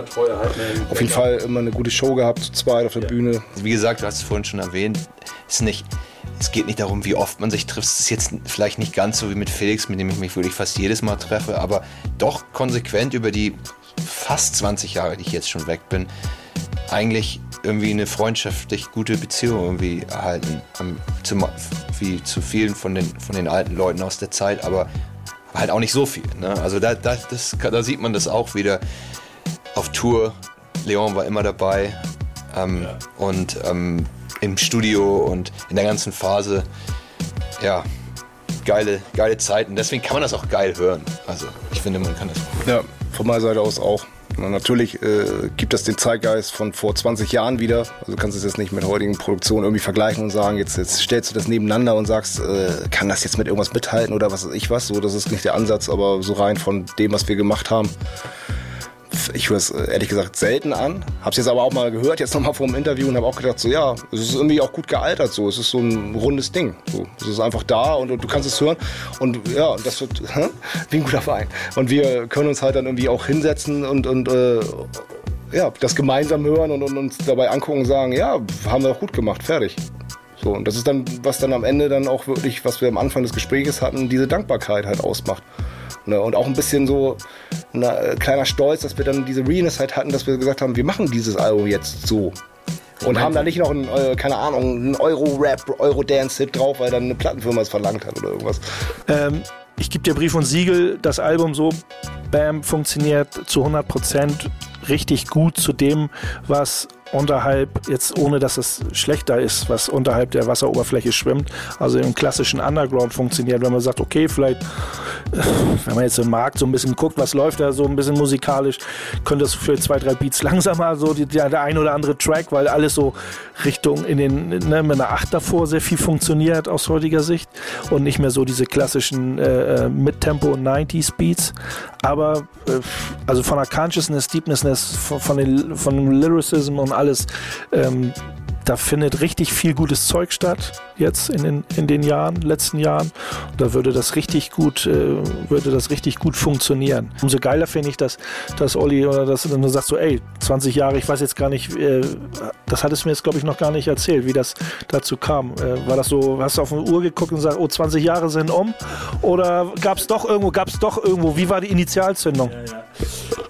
auf jeden Fall immer eine gute Show gehabt, zu zweit auf der ja. Bühne. Wie gesagt, du hast es vorhin schon erwähnt, ist nicht, es geht nicht darum, wie oft man sich trifft. Es ist jetzt vielleicht nicht ganz so wie mit Felix, mit dem ich mich wirklich fast jedes Mal treffe, aber doch konsequent über die fast 20 Jahre, die ich jetzt schon weg bin, eigentlich irgendwie eine freundschaftlich gute Beziehung irgendwie erhalten. Zu, wie zu vielen von den, von den alten Leuten aus der Zeit, aber halt auch nicht so viel. Ne? Also da, da, das, da sieht man das auch wieder auf Tour. Leon war immer dabei ähm, ja. und ähm, im Studio und in der ganzen Phase. Ja, geile, geile Zeiten. Deswegen kann man das auch geil hören. Also ich finde, man kann das. Ja, von meiner Seite aus auch. Natürlich äh, gibt es den Zeitgeist von vor 20 Jahren wieder. Also du kannst es jetzt nicht mit heutigen Produktionen irgendwie vergleichen und sagen, jetzt, jetzt stellst du das nebeneinander und sagst, äh, kann das jetzt mit irgendwas mithalten oder was weiß ich was. So, das ist nicht der Ansatz, aber so rein von dem, was wir gemacht haben, ich höre es ehrlich gesagt selten an. Hab's jetzt aber auch mal gehört, jetzt nochmal vor dem Interview und habe auch gedacht, so ja, es ist irgendwie auch gut gealtert so. Es ist so ein rundes Ding. So. Es ist einfach da und, und du kannst es hören. Und ja, das wird wie ein guter Verein. Und wir können uns halt dann irgendwie auch hinsetzen und, und äh, ja, das gemeinsam hören und, und uns dabei angucken und sagen, ja, haben wir auch gut gemacht, fertig. So, und das ist dann, was dann am Ende dann auch wirklich, was wir am Anfang des Gesprächs hatten, diese Dankbarkeit halt ausmacht. Ne? Und auch ein bisschen so ein äh, kleiner Stolz, dass wir dann diese Realness halt hatten, dass wir gesagt haben, wir machen dieses Album jetzt so. Und haben da nicht noch einen, äh, keine Ahnung, einen Euro-Rap, Euro-Dance-Hit drauf, weil dann eine Plattenfirma es verlangt hat oder irgendwas. Ähm, ich gebe dir Brief und Siegel, das Album so, bam, funktioniert zu 100 Prozent richtig gut zu dem, was unterhalb, jetzt ohne dass es schlechter ist, was unterhalb der Wasseroberfläche schwimmt, also im klassischen Underground funktioniert, wenn man sagt, okay, vielleicht, wenn man jetzt im Markt so ein bisschen guckt, was läuft da so ein bisschen musikalisch, könnte es für zwei, drei Beats langsamer, so die, der, der ein oder andere Track, weil alles so Richtung in den, ne, mit einer Acht davor sehr viel funktioniert aus heutiger Sicht und nicht mehr so diese klassischen äh, äh Mid-Tempo 90s Beats, aber äh, also von der Consciousness, Deepness, von, den, von dem Lyricism und alles. Ähm, da findet richtig viel gutes Zeug statt jetzt in den, in den Jahren, letzten Jahren. Da würde das richtig gut, äh, würde das richtig gut funktionieren. Umso geiler finde ich, dass, dass Olli oder dass du sagst so, ey, 20 Jahre, ich weiß jetzt gar nicht, äh, das hattest du mir jetzt glaube ich noch gar nicht erzählt, wie das dazu kam. Äh, war das so, hast du auf eine Uhr geguckt und gesagt, oh, 20 Jahre sind um? Oder gab es doch irgendwo, gab es doch irgendwo, wie war die Initialzündung? Ja, ja.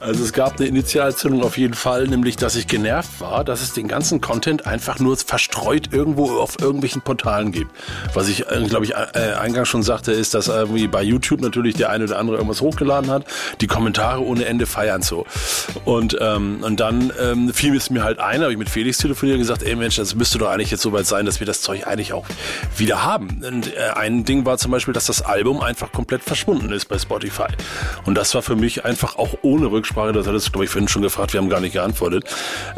Also es gab eine Initialzündung auf jeden Fall, nämlich dass ich genervt war, dass es den ganzen Content einfach nur verstreut irgendwo auf irgendwelchen Portalen gibt. Was ich, äh, glaube ich, äh, eingangs schon sagte, ist, dass irgendwie bei YouTube natürlich der eine oder andere irgendwas hochgeladen hat, die Kommentare ohne Ende feiern so. Und, ähm, und dann ähm, fiel es mir halt ein, habe ich mit Felix telefoniert und gesagt, ey Mensch, das müsste doch eigentlich jetzt soweit sein, dass wir das Zeug eigentlich auch wieder haben. Und äh, ein Ding war zum Beispiel, dass das Album einfach komplett verschwunden ist bei Spotify. Und das war für mich einfach auch ohne Rücksprache Rücksprache, das hattest du, glaube ich, vorhin schon gefragt, wir haben gar nicht geantwortet,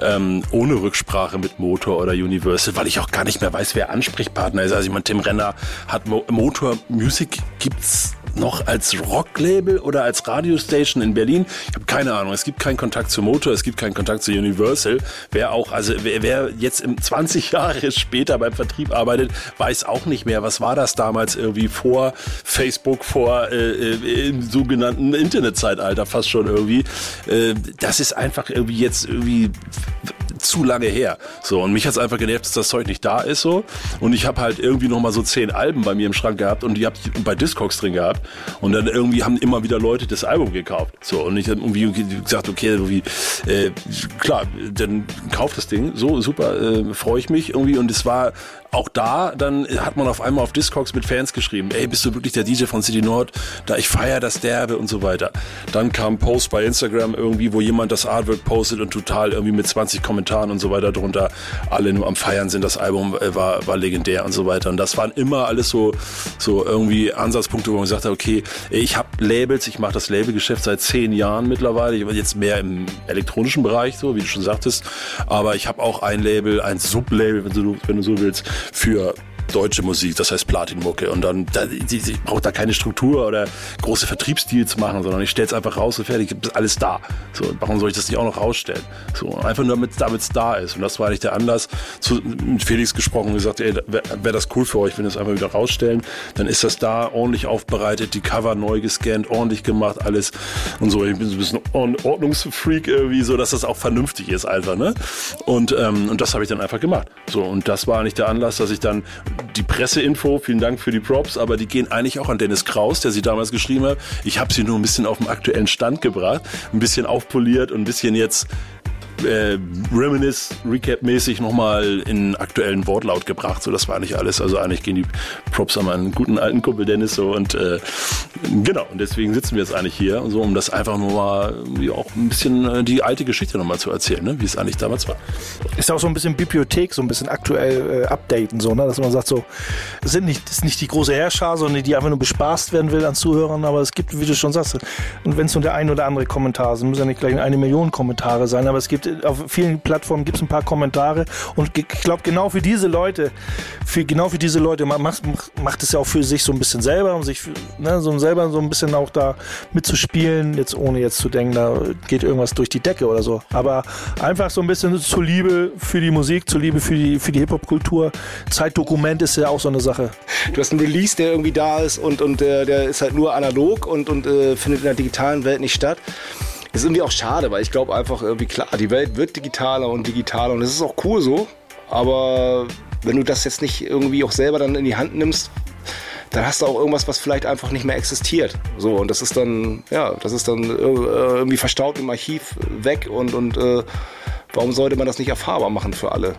ähm, ohne Rücksprache mit Motor oder Universal, weil ich auch gar nicht mehr weiß, wer Ansprechpartner ist. Also ich meine, Tim Renner hat Mo Motor Music gibt's noch als Rocklabel oder als Radiostation in Berlin? Ich habe keine Ahnung. Es gibt keinen Kontakt zu Motor, es gibt keinen Kontakt zu Universal. Wer auch, also wer, wer jetzt im 20 Jahre später beim Vertrieb arbeitet, weiß auch nicht mehr, was war das damals irgendwie vor Facebook, vor äh, äh im sogenannten Internetzeitalter fast schon irgendwie. Äh, das ist einfach irgendwie jetzt irgendwie zu lange her. So, und mich hat's einfach genervt, dass das Zeug nicht da ist so. Und ich habe halt irgendwie noch mal so zehn Alben bei mir im Schrank gehabt und die habe ich bei Discogs drin gehabt. Und dann irgendwie haben immer wieder Leute das Album gekauft. So, und ich habe irgendwie gesagt, okay, irgendwie, äh, klar, dann kauft das Ding. So, super, äh, freue ich mich irgendwie. Und es war auch da, dann hat man auf einmal auf Discogs mit Fans geschrieben, ey, bist du wirklich der DJ von City Nord? Da ich feier das Derbe und so weiter. Dann kam Post bei Instagram irgendwie, wo jemand das Artwork postet und total irgendwie mit 20 Kommentaren und so weiter drunter alle nur am Feiern sind. Das Album äh, war, war legendär und so weiter. Und das waren immer alles so, so irgendwie Ansatzpunkte, wo man gesagt hat, okay, ich habe Labels, ich mache das Labelgeschäft seit zehn Jahren mittlerweile. Ich bin jetzt mehr im elektronischen Bereich, so wie du schon sagtest. Aber ich habe auch ein Label, ein Sublabel, wenn du, wenn du so willst, für deutsche Musik, das heißt Platinmucke. Und dann, da, ich brauche da keine Struktur oder große Vertriebsdeals machen, sondern ich stelle es einfach raus und fertig, ist alles da. So, warum soll ich das nicht auch noch rausstellen? So, einfach nur damit es da ist. Und das war eigentlich der Anlass, zu, mit Felix gesprochen und gesagt, ey, wäre wär das cool für euch, wenn wir es einfach wieder rausstellen. Dann ist das da ordentlich aufbereitet, die Cover neu gescannt, ordentlich gemacht, alles und so. Ich bin so ein bisschen Ordnungsfreak irgendwie, so dass das auch vernünftig ist einfach, ne? Und, ähm, und das habe ich dann einfach gemacht. So, und das war eigentlich der Anlass, dass ich dann die Presseinfo, vielen Dank für die Props, aber die gehen eigentlich auch an Dennis Kraus, der sie damals geschrieben hat. Ich habe sie nur ein bisschen auf dem aktuellen Stand gebracht, ein bisschen aufpoliert und ein bisschen jetzt äh, Reminisce Recap-mäßig nochmal in aktuellen Wortlaut gebracht. So, das war nicht alles. Also eigentlich gehen die Props an meinen guten alten Kumpel Dennis so und äh, genau. Und deswegen sitzen wir jetzt eigentlich hier, so um das einfach nur mal ja, auch ein bisschen äh, die alte Geschichte nochmal zu erzählen, ne? wie es eigentlich damals war. Ist auch so ein bisschen Bibliothek, so ein bisschen aktuell äh, updaten, so, ne? dass man sagt, so sind nicht, ist nicht die große Herrscher, sondern die einfach nur bespaßt werden will an Zuhörern, aber es gibt, wie du schon sagst, und wenn es nur der ein oder andere Kommentar sind, müssen ja nicht gleich eine Million Kommentare sein, aber es gibt auf vielen Plattformen gibt es ein paar Kommentare und ich glaube genau für diese Leute, für genau für diese Leute, macht, macht es ja auch für sich so ein bisschen selber, um sich ne, so selber so ein bisschen auch da mitzuspielen, jetzt ohne jetzt zu denken, da geht irgendwas durch die Decke oder so. Aber einfach so ein bisschen zur Liebe für die Musik, zur Liebe für die, für die Hip-Hop-Kultur. Zeitdokument ist ja auch so eine Sache. Du hast einen Release, der irgendwie da ist und, und der, der ist halt nur analog und, und äh, findet in der digitalen Welt nicht statt. Ist irgendwie auch schade, weil ich glaube einfach irgendwie klar, die Welt wird digitaler und digitaler und das ist auch cool so. Aber wenn du das jetzt nicht irgendwie auch selber dann in die Hand nimmst, dann hast du auch irgendwas, was vielleicht einfach nicht mehr existiert. So, und das ist dann, ja, das ist dann äh, irgendwie verstaut im Archiv weg und, und äh, warum sollte man das nicht erfahrbar machen für alle?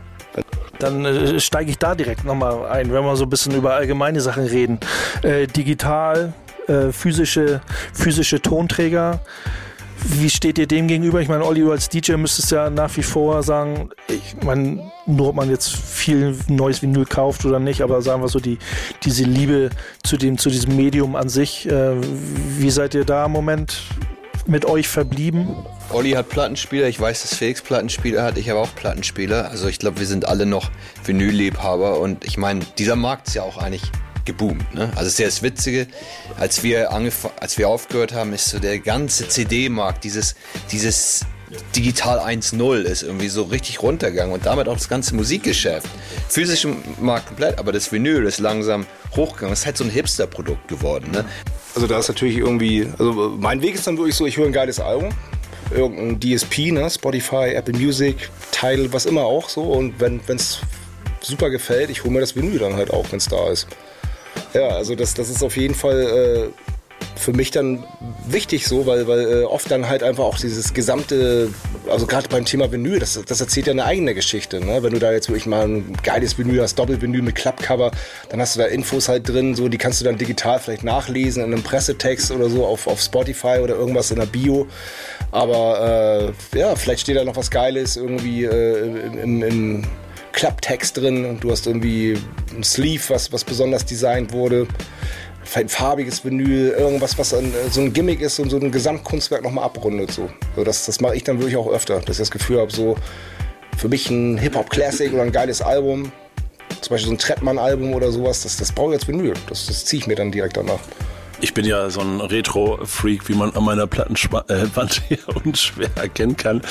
Dann äh, steige ich da direkt nochmal ein, wenn wir so ein bisschen über allgemeine Sachen reden. Äh, digital, äh, physische, physische Tonträger. Wie steht ihr dem gegenüber? Ich meine, Olli, du als DJ müsstest ja nach wie vor sagen, ich meine, nur ob man jetzt viel neues Vinyl kauft oder nicht, aber sagen wir so, die, diese Liebe zu, dem, zu diesem Medium an sich, äh, wie seid ihr da im Moment mit euch verblieben? Olli hat Plattenspieler, ich weiß, dass Felix Plattenspieler hat, ich habe auch Plattenspieler. Also ich glaube, wir sind alle noch Vinylliebhaber und ich meine, dieser Markt ist ja auch eigentlich geboomt. Ne? Also sehr das Witzige, als wir, als wir aufgehört haben, ist so der ganze CD-Markt, dieses, dieses Digital 1.0 ist irgendwie so richtig runtergegangen und damit auch das ganze Musikgeschäft. Physisch Markt komplett, aber das Vinyl ist langsam hochgegangen. Das ist halt so ein Hipster-Produkt geworden. Ne? Also da ist natürlich irgendwie, also mein Weg ist dann wirklich so, ich höre ein geiles Album, irgendein DSP, ne, Spotify, Apple Music, Tidal, was immer auch so und wenn es super gefällt, ich hole mir das Vinyl dann halt auch, wenn es da ist. Ja, also das, das ist auf jeden Fall äh, für mich dann wichtig so, weil, weil äh, oft dann halt einfach auch dieses gesamte, also gerade beim Thema Vinyl, das, das erzählt ja eine eigene Geschichte. Ne? Wenn du da jetzt wirklich mal ein geiles Vinyl hast, Doppelvinyl mit Klappcover, dann hast du da Infos halt drin, so die kannst du dann digital vielleicht nachlesen in einem Pressetext oder so auf, auf Spotify oder irgendwas in der Bio. Aber äh, ja, vielleicht steht da noch was Geiles irgendwie äh, im, im Klapptext drin und du hast irgendwie ein Sleeve, was, was besonders designt wurde. Ein farbiges Vinyl, irgendwas, was ein, so ein Gimmick ist und so ein Gesamtkunstwerk nochmal abrundet. So. so das das mache ich dann wirklich auch öfter, dass ich das Gefühl habe, so für mich ein Hip-Hop-Classic oder ein geiles Album, zum Beispiel so ein Trettmann-Album oder sowas, das, das brauche ich als Vinyl. Das, das ziehe ich mir dann direkt danach. Ich bin ja so ein Retro-Freak, wie man an meiner Plattenwand äh, hier unschwer erkennen kann.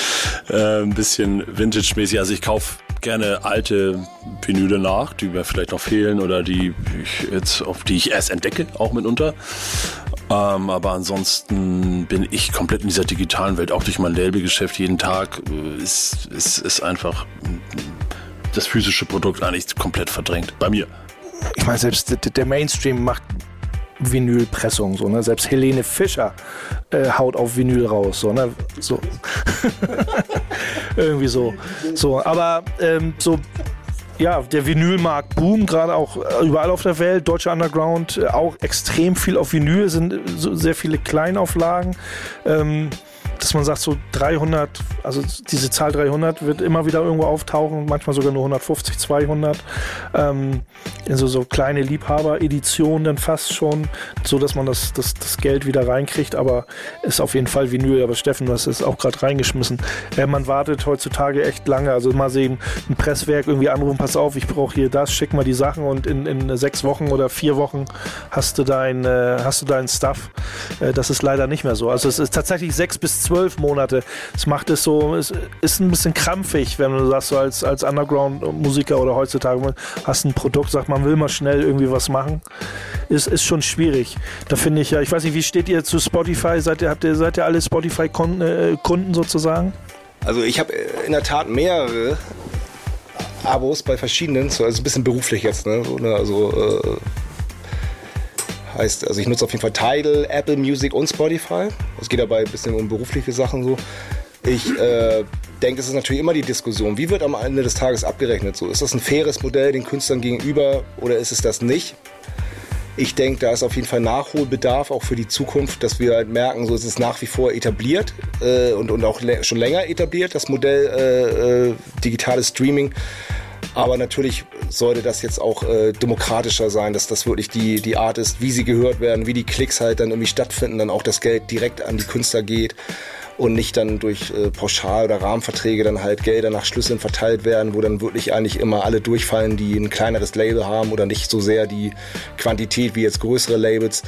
Äh, ein bisschen Vintage-mäßig. Also ich kaufe gerne alte Vinyle nach, die mir vielleicht noch fehlen oder die ich jetzt, auf die ich erst entdecke, auch mitunter. Ähm, aber ansonsten bin ich komplett in dieser digitalen Welt, auch durch mein Labelgeschäft jeden Tag. Äh, ist, ist, ist einfach das physische Produkt eigentlich komplett verdrängt. Bei mir. Ich meine, selbst der Mainstream macht Vinylpressung. So, ne? Selbst Helene Fischer äh, haut auf Vinyl raus. So, ne? so. Irgendwie so. so. Aber ähm, so ja, der Vinylmarkt boomt gerade auch äh, überall auf der Welt. Deutscher Underground äh, auch extrem viel auf Vinyl, sind so sehr viele Kleinauflagen. Ähm, dass man sagt, so 300, also diese Zahl 300 wird immer wieder irgendwo auftauchen, manchmal sogar nur 150, 200. Ähm, in so, so kleine Liebhaber-Editionen dann fast schon, so dass man das, das, das Geld wieder reinkriegt, aber ist auf jeden Fall Vinyl. Aber Steffen, du hast es auch gerade reingeschmissen. Äh, man wartet heutzutage echt lange. Also mal sehen, ein Presswerk irgendwie anrufen, pass auf, ich brauche hier das, schick mal die Sachen und in, in sechs Wochen oder vier Wochen hast du dein, äh, hast du deinen Stuff. Äh, das ist leider nicht mehr so. Also es ist tatsächlich sechs bis zwölf zwölf Monate. Das macht es so, es ist ein bisschen krampfig, wenn du sagst, so als, als Underground-Musiker oder heutzutage hast ein Produkt, sagt man will mal schnell irgendwie was machen. Ist, ist schon schwierig. Da finde ich ja, ich weiß nicht, wie steht ihr zu Spotify? Seid ihr, habt ihr, seid ihr alle Spotify-Kunden äh, sozusagen? Also ich habe äh, in der Tat mehrere Abos bei verschiedenen, also ein bisschen beruflich jetzt, ne? Ne? Also äh, Heißt, also ich nutze auf jeden Fall Tidal, Apple Music und Spotify. Es geht dabei ein bisschen um berufliche Sachen so. Ich äh, denke, es ist natürlich immer die Diskussion, wie wird am Ende des Tages abgerechnet? So, ist das ein faires Modell den Künstlern gegenüber oder ist es das nicht? Ich denke, da ist auf jeden Fall Nachholbedarf auch für die Zukunft, dass wir halt merken, so ist es nach wie vor etabliert äh, und, und auch schon länger etabliert, das Modell äh, äh digitales Streaming. Aber natürlich sollte das jetzt auch äh, demokratischer sein, dass das wirklich die, die Art ist, wie sie gehört werden, wie die Klicks halt dann irgendwie stattfinden, dann auch das Geld direkt an die Künstler geht und nicht dann durch äh, Pauschal- oder Rahmenverträge dann halt Gelder nach Schlüsseln verteilt werden, wo dann wirklich eigentlich immer alle durchfallen, die ein kleineres Label haben oder nicht so sehr die Quantität wie jetzt größere Labels.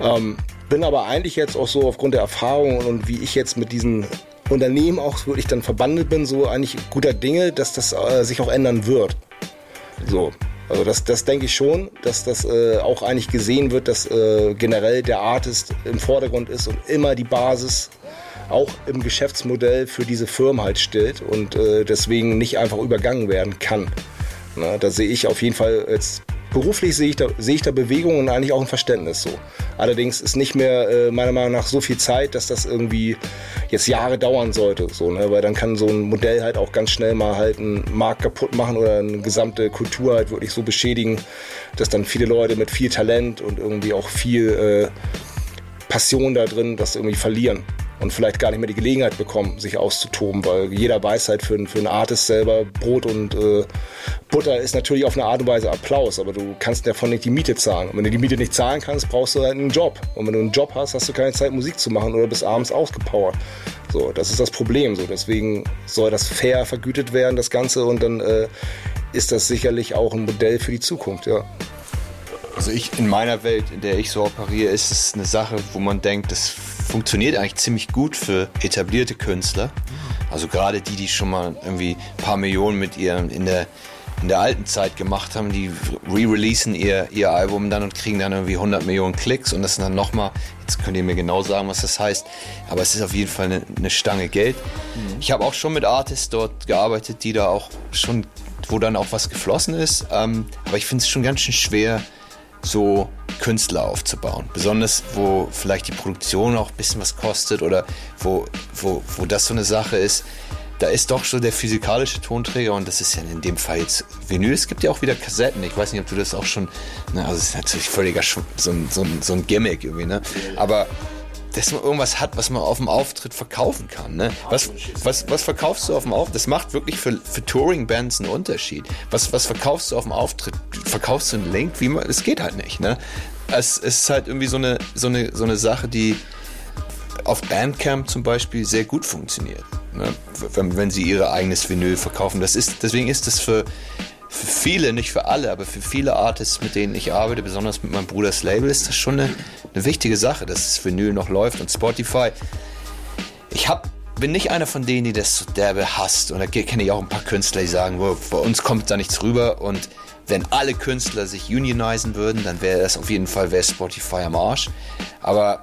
Ähm, bin aber eigentlich jetzt auch so aufgrund der Erfahrung und wie ich jetzt mit diesen Unternehmen auch wirklich dann verbandelt bin, so eigentlich guter Dinge, dass das äh, sich auch ändern wird. So. Also das, das denke ich schon, dass das äh, auch eigentlich gesehen wird, dass äh, generell der Artist im Vordergrund ist und immer die Basis auch im Geschäftsmodell für diese Firmen halt stellt und äh, deswegen nicht einfach übergangen werden kann. Na, da sehe ich auf jeden Fall jetzt beruflich sehe ich, da, sehe ich da Bewegung und eigentlich auch ein Verständnis so. Allerdings ist nicht mehr äh, meiner Meinung nach so viel Zeit, dass das irgendwie jetzt Jahre dauern sollte. So, ne? Weil dann kann so ein Modell halt auch ganz schnell mal halt einen Markt kaputt machen oder eine gesamte Kultur halt wirklich so beschädigen, dass dann viele Leute mit viel Talent und irgendwie auch viel äh, Passion da drin das irgendwie verlieren und vielleicht gar nicht mehr die Gelegenheit bekommen, sich auszutoben, weil jeder weiß halt für, für einen Artist selber, Brot und äh, Butter ist natürlich auf eine Art und Weise Applaus, aber du kannst davon nicht die Miete zahlen. Und wenn du die Miete nicht zahlen kannst, brauchst du halt einen Job. Und wenn du einen Job hast, hast du keine Zeit, Musik zu machen oder bist abends ausgepowert. So, das ist das Problem. So, deswegen soll das fair vergütet werden, das Ganze, und dann äh, ist das sicherlich auch ein Modell für die Zukunft, ja. Also ich in meiner Welt, in der ich so operiere, ist es eine Sache, wo man denkt, das funktioniert eigentlich ziemlich gut für etablierte Künstler. Also gerade die, die schon mal irgendwie ein paar Millionen mit ihrem in der in der alten Zeit gemacht haben, die re-releasen ihr, ihr Album dann und kriegen dann irgendwie 100 Millionen Klicks und das sind dann nochmal, jetzt könnt ihr mir genau sagen, was das heißt, aber es ist auf jeden Fall eine, eine Stange Geld. Mhm. Ich habe auch schon mit Artists dort gearbeitet, die da auch schon, wo dann auch was geflossen ist, ähm, aber ich finde es schon ganz schön schwer, so Künstler aufzubauen. Besonders, wo vielleicht die Produktion auch ein bisschen was kostet oder wo, wo, wo das so eine Sache ist. Da ist doch so der physikalische Tonträger und das ist ja in dem Fall jetzt Vinyl. Es gibt ja auch wieder Kassetten. Ich weiß nicht, ob du das auch schon. Ne, also, es ist natürlich völliger so ein, so ein, so ein Gimmick irgendwie, ne? Aber dass man irgendwas hat, was man auf dem Auftritt verkaufen kann. Ne? Was, was, was verkaufst du auf dem Auftritt? Das macht wirklich für, für Touring-Bands einen Unterschied. Was, was verkaufst du auf dem Auftritt? Verkaufst du einen Link? Wie man, es geht halt nicht. Ne? Es, es ist halt irgendwie so eine, so, eine, so eine Sache, die auf Bandcamp zum Beispiel sehr gut funktioniert. Ne? Wenn, wenn sie ihr eigenes Vinyl verkaufen. Das ist, deswegen ist das für, für viele, nicht für alle, aber für viele Artists, mit denen ich arbeite, besonders mit meinem Bruders Label, ist das schon eine, eine wichtige Sache, dass das Vinyl noch läuft und Spotify. Ich hab, bin nicht einer von denen, die das so derbe hasst. Und da kenne ich auch ein paar Künstler, die sagen, wow, bei uns kommt da nichts rüber. Und wenn alle Künstler sich unionisen würden, dann wäre das auf jeden Fall Spotify am Arsch. Aber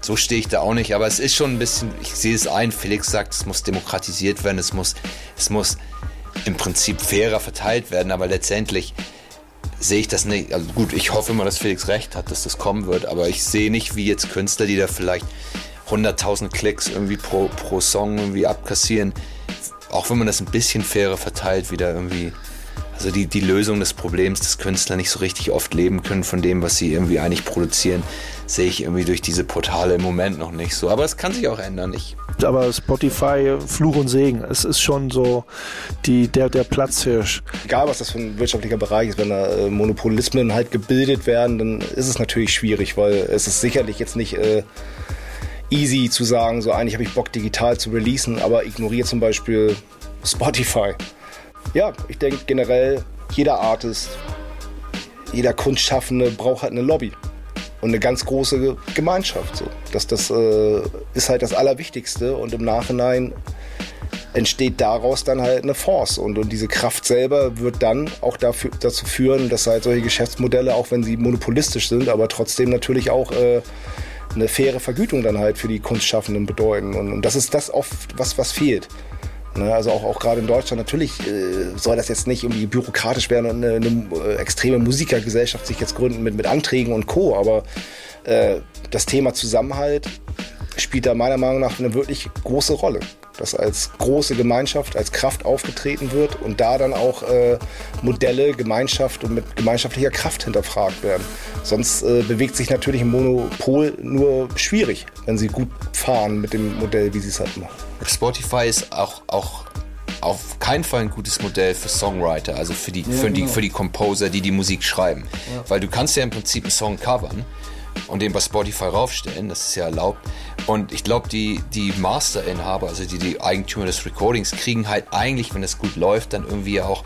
so stehe ich da auch nicht. Aber es ist schon ein bisschen, ich sehe es ein, Felix sagt, es muss demokratisiert werden, es muss, es muss im Prinzip fairer verteilt werden, aber letztendlich sehe ich das nicht. Also gut, ich hoffe immer, dass Felix recht hat, dass das kommen wird, aber ich sehe nicht, wie jetzt Künstler, die da vielleicht 100.000 Klicks irgendwie pro, pro Song irgendwie abkassieren, auch wenn man das ein bisschen fairer verteilt, wieder irgendwie also die, die Lösung des Problems, dass Künstler nicht so richtig oft leben können von dem, was sie irgendwie eigentlich produzieren, sehe ich irgendwie durch diese Portale im Moment noch nicht so. Aber es kann sich auch ändern. Ich aber Spotify, Fluch und Segen. Es ist schon so die, der, der Platzhirsch. Egal, was das für ein wirtschaftlicher Bereich ist, wenn da äh, Monopolismen halt gebildet werden, dann ist es natürlich schwierig, weil es ist sicherlich jetzt nicht äh, easy zu sagen, so eigentlich habe ich Bock digital zu releasen, aber ignoriere zum Beispiel Spotify ja, ich denke generell, jeder Artist, jeder Kunstschaffende braucht halt eine Lobby und eine ganz große Gemeinschaft. So. Das, das äh, ist halt das Allerwichtigste und im Nachhinein entsteht daraus dann halt eine Force und, und diese Kraft selber wird dann auch dafür, dazu führen, dass halt solche Geschäftsmodelle, auch wenn sie monopolistisch sind, aber trotzdem natürlich auch äh, eine faire Vergütung dann halt für die Kunstschaffenden bedeuten und, und das ist das oft, was, was fehlt. Ne, also auch, auch gerade in Deutschland, natürlich äh, soll das jetzt nicht irgendwie bürokratisch werden und eine, eine äh, extreme Musikergesellschaft sich jetzt gründen mit, mit Anträgen und Co. Aber äh, das Thema Zusammenhalt spielt da meiner Meinung nach eine wirklich große Rolle. Dass als große Gemeinschaft, als Kraft aufgetreten wird und da dann auch äh, Modelle, Gemeinschaft und mit gemeinschaftlicher Kraft hinterfragt werden. Sonst äh, bewegt sich natürlich ein Monopol nur schwierig, wenn sie gut fahren mit dem Modell, wie sie es halt machen. Spotify ist auch, auch auf keinen Fall ein gutes Modell für Songwriter, also für die, ja, für, genau. die, für die Composer, die die Musik schreiben. Ja. Weil du kannst ja im Prinzip einen Song covern und den bei Spotify raufstellen. Das ist ja erlaubt. Und ich glaube, die, die Master-Inhaber, also die, die Eigentümer des Recordings, kriegen halt eigentlich, wenn es gut läuft, dann irgendwie auch,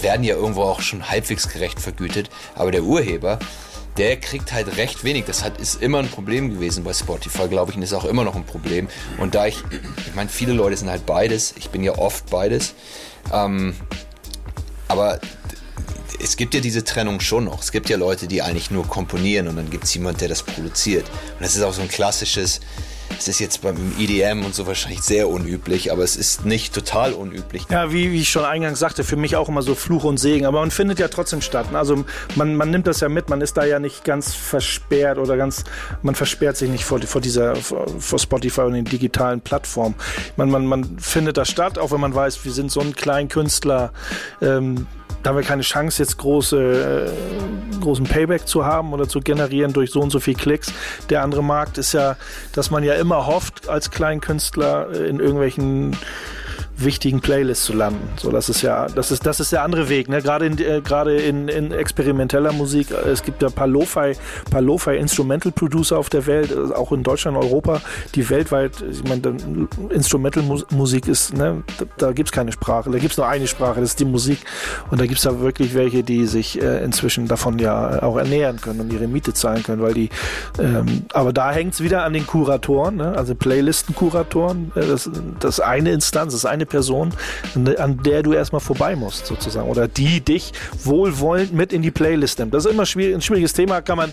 werden ja irgendwo auch schon halbwegs gerecht vergütet. Aber der Urheber, der kriegt halt recht wenig. Das hat, ist immer ein Problem gewesen bei Spotify, glaube ich, und ist auch immer noch ein Problem. Und da ich, ich meine, viele Leute sind halt beides. Ich bin ja oft beides. Ähm, aber es gibt ja diese Trennung schon noch. Es gibt ja Leute, die eigentlich nur komponieren und dann gibt es jemand, der das produziert. Und das ist auch so ein klassisches, es ist jetzt beim EDM und so wahrscheinlich sehr unüblich, aber es ist nicht total unüblich. Ja, wie, wie ich schon eingangs sagte, für mich auch immer so Fluch und Segen, aber man findet ja trotzdem statt. Also man, man nimmt das ja mit, man ist da ja nicht ganz versperrt oder ganz, man versperrt sich nicht vor, vor dieser, vor Spotify und den digitalen Plattformen. Man, man, man findet das statt, auch wenn man weiß, wir sind so ein kleiner Künstler, ähm, da haben wir keine Chance, jetzt große, äh, großen Payback zu haben oder zu generieren durch so und so viel Klicks. Der andere Markt ist ja, dass man ja immer hofft, als Kleinkünstler äh, in irgendwelchen wichtigen Playlists zu landen. So, das ist ja, das ist, das ist der andere Weg. Ne? Gerade in, äh, gerade in, in experimenteller Musik. Äh, es gibt ja ein paar Lo-Fi, Lo-Fi Instrumental Producer auf der Welt, äh, auch in Deutschland, Europa, die weltweit, ich meine, Instrumental Musik ist, ne, da, gibt es keine Sprache. Da gibt es nur eine Sprache, das ist die Musik. Und da gibt es da wirklich welche, die sich äh, inzwischen davon ja auch ernähren können und ihre Miete zahlen können, weil die, ähm, aber da hängt es wieder an den Kuratoren, ne? also Playlisten-Kuratoren. Das, das eine Instanz, das eine Person, an der du erstmal vorbei musst, sozusagen. Oder die dich wohlwollend mit in die Playlist nimmt. Das ist immer schwierig, ein schwieriges Thema, kann man.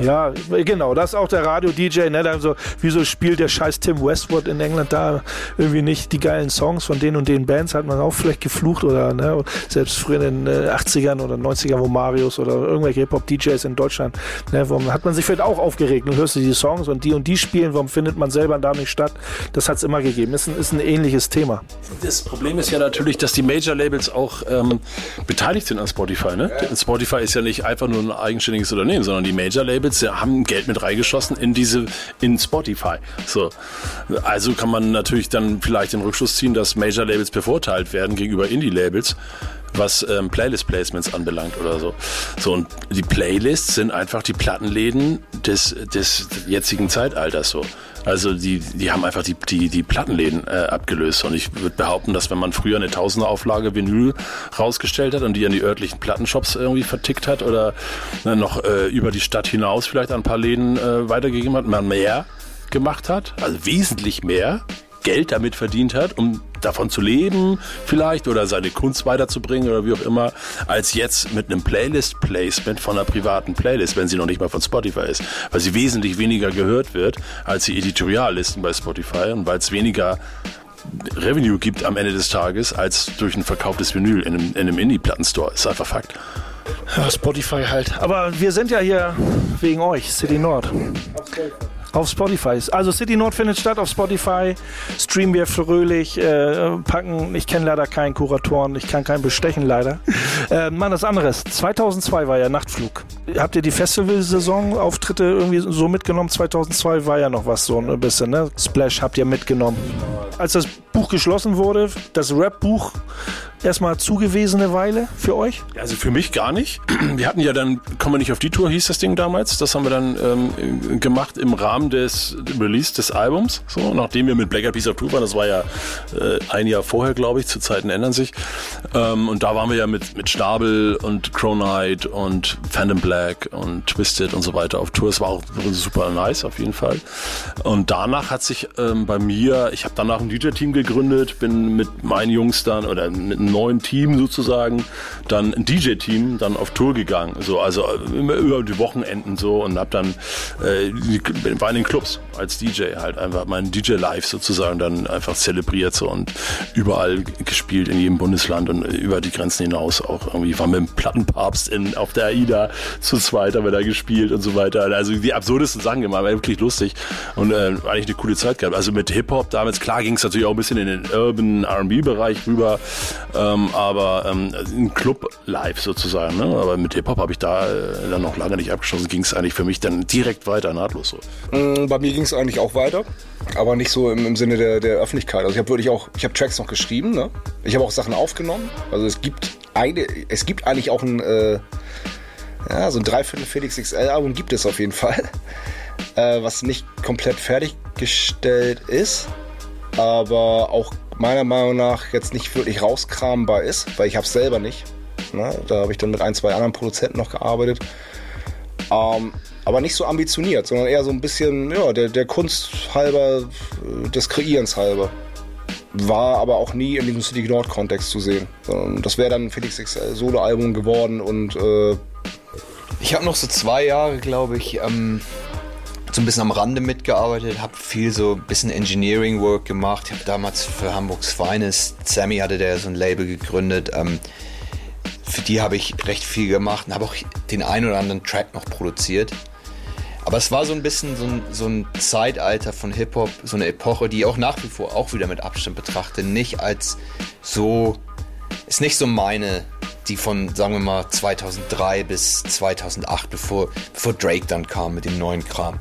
Ja, genau, das ist auch der Radio-DJ, ne? Da so, wieso spielt der scheiß Tim Westwood in England da irgendwie nicht die geilen Songs von den und den Bands? Hat man auch vielleicht geflucht oder ne? selbst früher in den 80ern äh, oder 90ern, wo Marius oder irgendwelche Hip-Hop-DJs in Deutschland, ne? warum hat man sich vielleicht auch aufgeregt und hörst du die Songs und die und die spielen, warum findet man selber da nicht statt? Das hat es immer gegeben. Ist ein, ist ein ähnliches Thema. Das Problem ist ja natürlich, dass die Major-Labels auch ähm, beteiligt sind an Spotify. Ne? Spotify ist ja nicht einfach nur ein eigenständiges Unternehmen, sondern die Major-Labels haben Geld mit reingeschossen in diese, in Spotify. So. Also kann man natürlich dann vielleicht den Rückschluss ziehen, dass Major-Labels bevorteilt werden gegenüber Indie-Labels was ähm, Playlist-Placements anbelangt oder so. So, und die Playlists sind einfach die Plattenläden des, des jetzigen Zeitalters so. Also die, die haben einfach die, die, die Plattenläden äh, abgelöst. Und ich würde behaupten, dass wenn man früher eine Tausender-Auflage Vinyl rausgestellt hat und die an die örtlichen Plattenshops irgendwie vertickt hat oder ne, noch äh, über die Stadt hinaus vielleicht an ein paar Läden äh, weitergegeben hat, man mehr gemacht hat, also wesentlich mehr, Geld damit verdient hat, um davon zu leben vielleicht oder seine Kunst weiterzubringen oder wie auch immer, als jetzt mit einem Playlist-Placement von einer privaten Playlist, wenn sie noch nicht mal von Spotify ist, weil sie wesentlich weniger gehört wird als die Editoriallisten bei Spotify und weil es weniger Revenue gibt am Ende des Tages als durch ein verkauftes Vinyl in einem, in einem Indie-Plattenstore. Ist einfach Fakt. Ja, Spotify halt. Aber wir sind ja hier wegen euch, City Nord. Auf Spotify. Also City Nord findet statt auf Spotify. Streamen wir fröhlich, äh, packen. Ich kenne leider keinen Kuratoren, ich kann keinen bestechen leider. Äh, Mann, das anderes. 2002 war ja Nachtflug. Habt ihr die Festivalsaison Auftritte irgendwie so mitgenommen? 2002 war ja noch was so ein bisschen, ne? Splash habt ihr mitgenommen. Als das Buch geschlossen wurde, das Rap-Buch erstmal zugewesene Weile für euch? Also für mich gar nicht. Wir hatten ja dann, kommen wir nicht auf die Tour, hieß das Ding damals. Das haben wir dann ähm, gemacht im Rahmen des Release des Albums. So, nachdem wir mit Black Eyed Peas auf Tour waren, das war ja äh, ein Jahr vorher, glaube ich, zu Zeiten ändern sich. Ähm, und da waren wir ja mit, mit Stabel und Crow Knight und Phantom Black und Twisted und so weiter auf Tour. Es war auch super nice auf jeden Fall. Und danach hat sich ähm, bei mir, ich habe danach ein DJ-Team gegründet, bin mit meinen Jungs dann oder mit einem neuen Team sozusagen dann ein DJ-Team dann auf Tour gegangen. So, also immer über die Wochenenden so und hab dann äh, war in den Clubs als DJ halt einfach mein DJ Live sozusagen dann einfach zelebriert so und überall gespielt in jedem Bundesland und über die Grenzen hinaus auch irgendwie war mit dem Plattenpapst in, auf der AIDA zu zweit haben wir da gespielt und so weiter. Also die absurdesten Sachen gemacht, war wirklich lustig und äh, eigentlich eine coole Zeit gehabt. Also mit Hip-Hop damals, klar ging es natürlich auch ein bisschen in den Urban R&B-Bereich rüber, ähm, aber ähm, ein Club live sozusagen. Ne? Aber mit Hip-Hop habe ich da äh, dann noch lange nicht abgeschlossen. Ging es eigentlich für mich dann direkt weiter, nahtlos so. Mm, bei mir ging es eigentlich auch weiter, aber nicht so im, im Sinne der, der Öffentlichkeit. Also ich habe wirklich auch, ich habe Tracks noch geschrieben, ne? ich habe auch Sachen aufgenommen. Also es gibt eine, es gibt eigentlich auch ein äh, Ja, so ein Dreiviertel Felix XL-Album gibt es auf jeden Fall. Äh, was nicht komplett fertiggestellt ist, aber auch meiner Meinung nach jetzt nicht wirklich rauskrambar ist, weil ich habe es selber nicht. Ne? Da habe ich dann mit ein, zwei anderen Produzenten noch gearbeitet. Ähm, aber nicht so ambitioniert, sondern eher so ein bisschen, ja, der, der Kunst halber, äh, des Kreierens halber. War aber auch nie in diesem City Nord Kontext zu sehen. Das wäre dann Felix XL Solo-Album geworden und äh ich habe noch so zwei Jahre, glaube ich, ähm, so ein bisschen am Rande mitgearbeitet, habe viel so ein bisschen Engineering Work gemacht. Ich habe damals für Hamburgs Finest, Sammy hatte der so ein Label gegründet. Ähm, für die habe ich recht viel gemacht und habe auch den einen oder anderen Track noch produziert. Aber es war so ein bisschen so ein, so ein Zeitalter von Hip-Hop, so eine Epoche, die ich auch nach wie vor auch wieder mit Abstand betrachte. Nicht als so, ist nicht so meine, die von, sagen wir mal, 2003 bis 2008, bevor, bevor Drake dann kam mit dem neuen Kram,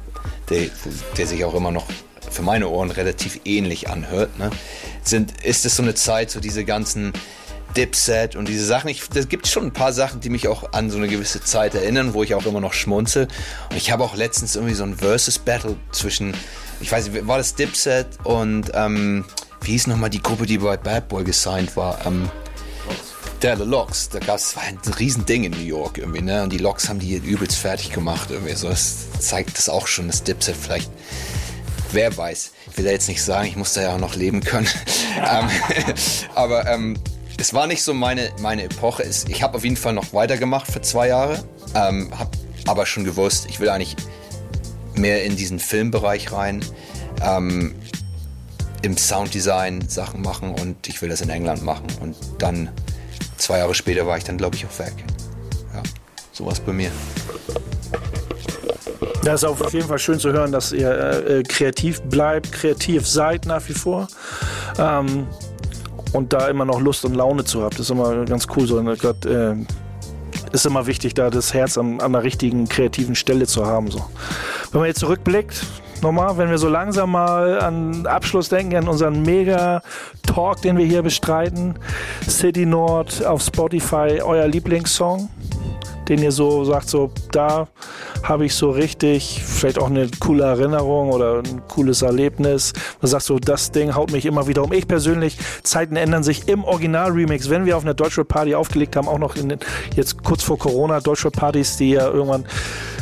der, der sich auch immer noch für meine Ohren relativ ähnlich anhört. Ne? Sind, ist es so eine Zeit, so diese ganzen Dipset und diese Sachen. Das gibt schon ein paar Sachen, die mich auch an so eine gewisse Zeit erinnern, wo ich auch immer noch schmunzel. Und ich habe auch letztens irgendwie so ein Versus-Battle zwischen, ich weiß nicht, war das Dipset und ähm, wie hieß nochmal die Gruppe, die bei Bad Boy gesigned war? Ähm, der The Locks, da gab es ein Riesending in New York irgendwie, ne? Und die Locks haben die übelst fertig gemacht irgendwie. So, das zeigt das auch schon, das Dipset vielleicht. Wer weiß. Ich will da jetzt nicht sagen, ich muss da ja auch noch leben können. ähm, aber ähm, es war nicht so meine, meine Epoche. Ich habe auf jeden Fall noch weitergemacht für zwei Jahre. Ähm, habe aber schon gewusst, ich will eigentlich mehr in diesen Filmbereich rein. Ähm, Im Sounddesign Sachen machen und ich will das in England machen. Und dann, zwei Jahre später, war ich dann, glaube ich, auch weg. Ja, sowas bei mir. Das ist auf jeden Fall schön zu hören, dass ihr äh, kreativ bleibt, kreativ seid nach wie vor. Ähm, und da immer noch Lust und Laune zu habt. Das ist immer ganz cool. So, grad, äh, ist immer wichtig, da das Herz an, an der richtigen kreativen Stelle zu haben. So. Wenn man jetzt zurückblickt, nochmal, wenn wir so langsam mal an Abschluss denken, an unseren Mega-Talk, den wir hier bestreiten, City Nord auf Spotify, euer Lieblingssong? den ihr so sagt, so da habe ich so richtig, vielleicht auch eine coole Erinnerung oder ein cooles Erlebnis. Du sagst so, das Ding haut mich immer wieder um. Ich persönlich, Zeiten ändern sich im Original-Remix. Wenn wir auf einer Deutschrap-Party aufgelegt haben, auch noch in, jetzt kurz vor Corona, Deutschrap-Partys, die ja irgendwann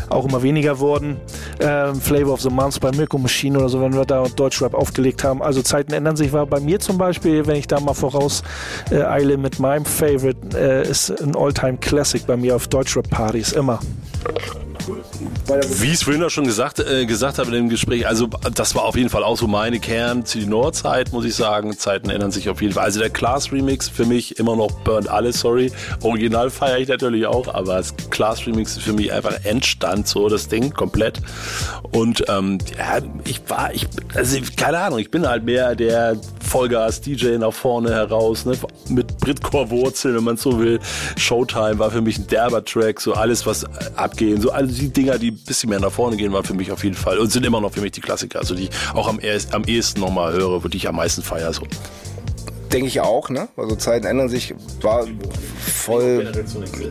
auch immer weniger wurden. Ähm, Flavor of the Month bei Milko Machine oder so, wenn wir da Deutschrap aufgelegt haben. Also Zeiten ändern sich. War bei mir zum Beispiel, wenn ich da mal voraus äh, eile mit meinem Favorite, äh, ist ein Alltime Classic bei mir auf Deutschrap-Partys immer. Wie ich es vorhin auch schon gesagt, äh, gesagt habe in dem Gespräch, also das war auf jeden Fall auch so meine Kern zu die Nordzeit, muss ich sagen. Zeiten ändern sich auf jeden Fall. Also der Class Remix für mich immer noch burnt alles, sorry. Original feiere ich natürlich auch, aber das Class Remix ist für mich einfach Endstand, so das Ding komplett. Und ähm, ja, ich war, ich, also keine Ahnung, ich bin halt mehr der Vollgas-DJ nach vorne heraus, ne, mit Britcore-Wurzeln, wenn man so will. Showtime war für mich ein derber Track, so alles, was abgehen, so alle die Dinger, die ein bisschen mehr nach vorne gehen, waren für mich auf jeden Fall und sind immer noch für mich die Klassiker, also die ich auch am, am ehesten nochmal höre, die ich am meisten feiere. So. Denke ich auch, ne? Also Zeiten ändern sich, war voll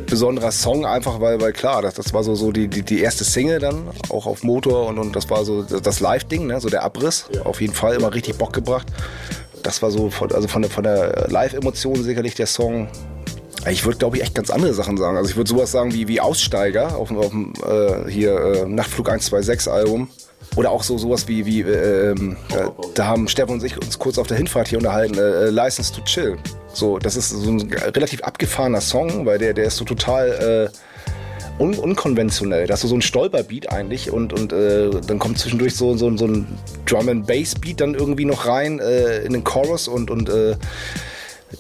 besonderer Song, einfach weil, weil klar, das, das war so, so die, die, die erste Single dann, auch auf Motor und, und das war so das Live-Ding, ne? So der Abriss. Ja. Auf jeden Fall immer richtig Bock gebracht. Das war so von, also von der, von der Live-Emotion sicherlich der Song ich würde, glaube ich, echt ganz andere Sachen sagen. Also ich würde sowas sagen wie, wie Aussteiger auf, auf dem äh, hier äh, Nachtflug 126 Album. Oder auch so sowas wie, wie äh, äh, da haben Stefan und ich uns kurz auf der Hinfahrt hier unterhalten, äh, äh, License to Chill. So, das ist so ein relativ abgefahrener Song, weil der, der ist so total äh, un unkonventionell. Da hast du so ein Stolperbeat eigentlich und, und äh, dann kommt zwischendurch so, so, so ein Drum and Bass Beat dann irgendwie noch rein äh, in den Chorus und, und äh,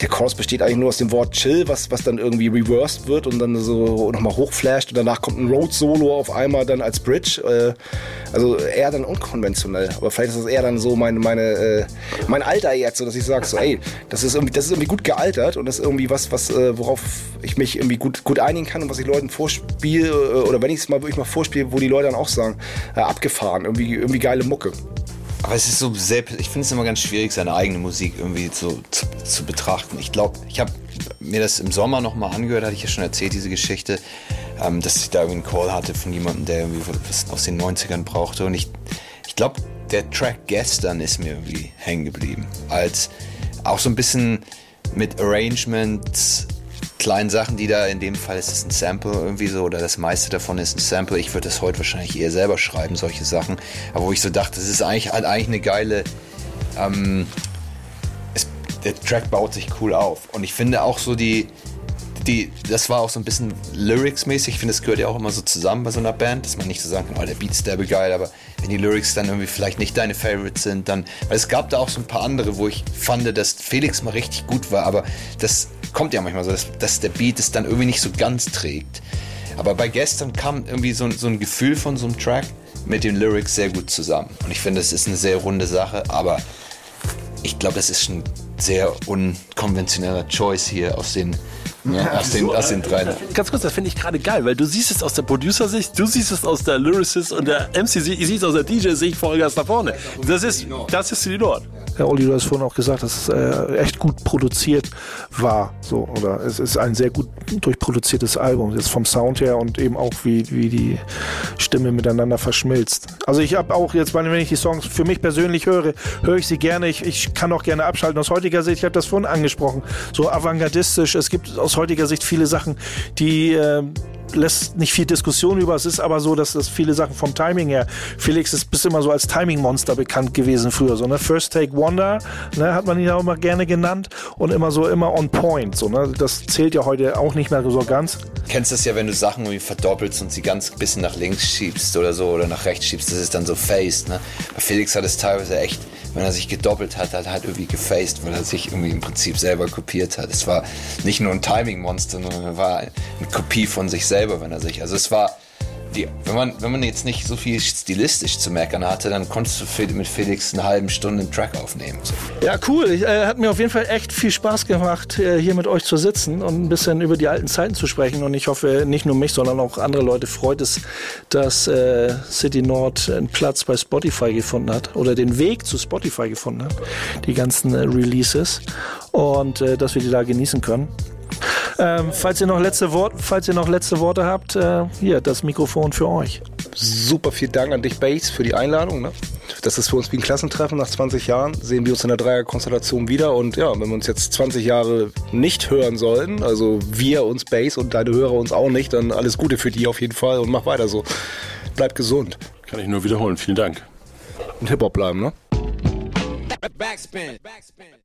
der Chorus besteht eigentlich nur aus dem Wort Chill, was, was dann irgendwie reversed wird und dann so nochmal hochflasht und danach kommt ein Road-Solo auf einmal dann als Bridge. Äh, also eher dann unkonventionell. Aber vielleicht ist das eher dann so meine, meine, äh, mein Alter jetzt, so dass ich sage, so, ey, das ist irgendwie, das ist irgendwie gut gealtert und das ist irgendwie was, was, äh, worauf ich mich irgendwie gut, gut einigen kann und was ich Leuten vorspiele, äh, oder wenn ich es mal wirklich mal vorspiele, wo die Leute dann auch sagen, äh, abgefahren, irgendwie, irgendwie geile Mucke. Aber es ist so selbst, ich finde es immer ganz schwierig, seine eigene Musik irgendwie so zu, zu betrachten. Ich glaube, ich habe mir das im Sommer nochmal angehört, hatte ich ja schon erzählt, diese Geschichte. ähm, dass ich da irgendwie einen Call hatte von jemandem, der irgendwie was aus den 90ern brauchte. Und ich, ich glaube, der Track gestern ist mir irgendwie hängen geblieben. Als auch so ein bisschen mit Arrangements, kleinen Sachen, die da, in dem Fall ist es ein Sample irgendwie so, oder das meiste davon ist ein Sample. Ich würde das heute wahrscheinlich eher selber schreiben, solche Sachen. Aber wo ich so dachte, das ist eigentlich, halt eigentlich eine geile, ähm, es, der Track baut sich cool auf. Und ich finde auch so die, die, das war auch so ein bisschen Lyrics-mäßig. Ich finde, das gehört ja auch immer so zusammen bei so einer Band, dass man nicht so sagen kann, oh, der Beat ist derbe geil, aber wenn die Lyrics dann irgendwie vielleicht nicht deine Favorites sind, dann, weil es gab da auch so ein paar andere, wo ich fand, dass Felix mal richtig gut war, aber das kommt ja manchmal so, dass, dass der Beat es dann irgendwie nicht so ganz trägt. Aber bei gestern kam irgendwie so, so ein Gefühl von so einem Track mit den Lyrics sehr gut zusammen. Und ich finde, es ist eine sehr runde Sache, aber ich glaube, das ist schon sehr unkonventioneller Choice hier aus den ja, aus, den, aus den drei. Ganz kurz, das finde ich gerade geil, weil du siehst es aus der Producer-Sicht, du siehst es aus der Lyricist und der MC-Sicht, ich siehst es aus der DJ-Sicht Vollgas nach vorne. Das ist, das ist die Nord. Ja, Olli, du hast vorhin auch gesagt, dass es äh, echt gut produziert war. So, oder es ist ein sehr gut durchproduziertes Album, jetzt vom Sound her und eben auch wie, wie die Stimme miteinander verschmilzt. Also ich habe auch jetzt, wenn ich die Songs für mich persönlich höre, höre ich sie gerne. Ich, ich kann auch gerne abschalten. Aus heutiger Sicht, ich habe das vorhin angesprochen, so avantgardistisch. Es gibt aus heutiger Sicht viele Sachen, die äh, lässt nicht viel Diskussion über. Es ist aber so, dass das viele Sachen vom Timing her. Felix ist bis immer so als Timing-Monster bekannt gewesen früher. So, ne? First Take Wonder, ne? hat man ihn auch immer gerne genannt und immer so immer on point. So, ne? Das zählt ja heute auch nicht mehr so ganz. Kennst das ja, wenn du Sachen irgendwie verdoppelst und sie ganz bisschen nach links schiebst oder so oder nach rechts schiebst, das ist dann so faced. Ne? Bei Felix hat es teilweise echt wenn er sich gedoppelt hat, hat er halt irgendwie gefaced, weil er sich irgendwie im Prinzip selber kopiert hat. Es war nicht nur ein Timing-Monster, sondern er war eine Kopie von sich selber, wenn er sich. Also es war die, wenn, man, wenn man jetzt nicht so viel stilistisch zu meckern hatte, dann konntest du mit Felix eine halbe Stunde einen Track aufnehmen. Ja, cool. Ich, äh, hat mir auf jeden Fall echt viel Spaß gemacht, äh, hier mit euch zu sitzen und ein bisschen über die alten Zeiten zu sprechen. Und ich hoffe, nicht nur mich, sondern auch andere Leute freut es, dass äh, City Nord einen Platz bei Spotify gefunden hat oder den Weg zu Spotify gefunden hat, die ganzen äh, Releases und äh, dass wir die da genießen können. Ähm, falls, ihr noch letzte Wort, falls ihr noch letzte Worte habt, äh, hier das Mikrofon für euch. Super viel Dank an dich, Base, für die Einladung. Ne? Das ist für uns wie ein Klassentreffen. Nach 20 Jahren sehen wir uns in der Dreierkonstellation wieder. Und ja, wenn wir uns jetzt 20 Jahre nicht hören sollten, also wir uns Base und deine Hörer uns auch nicht, dann alles Gute für die auf jeden Fall und mach weiter so. Bleib gesund. Kann ich nur wiederholen. Vielen Dank. Und Hip-Hop bleiben, ne? Backspin. Backspin.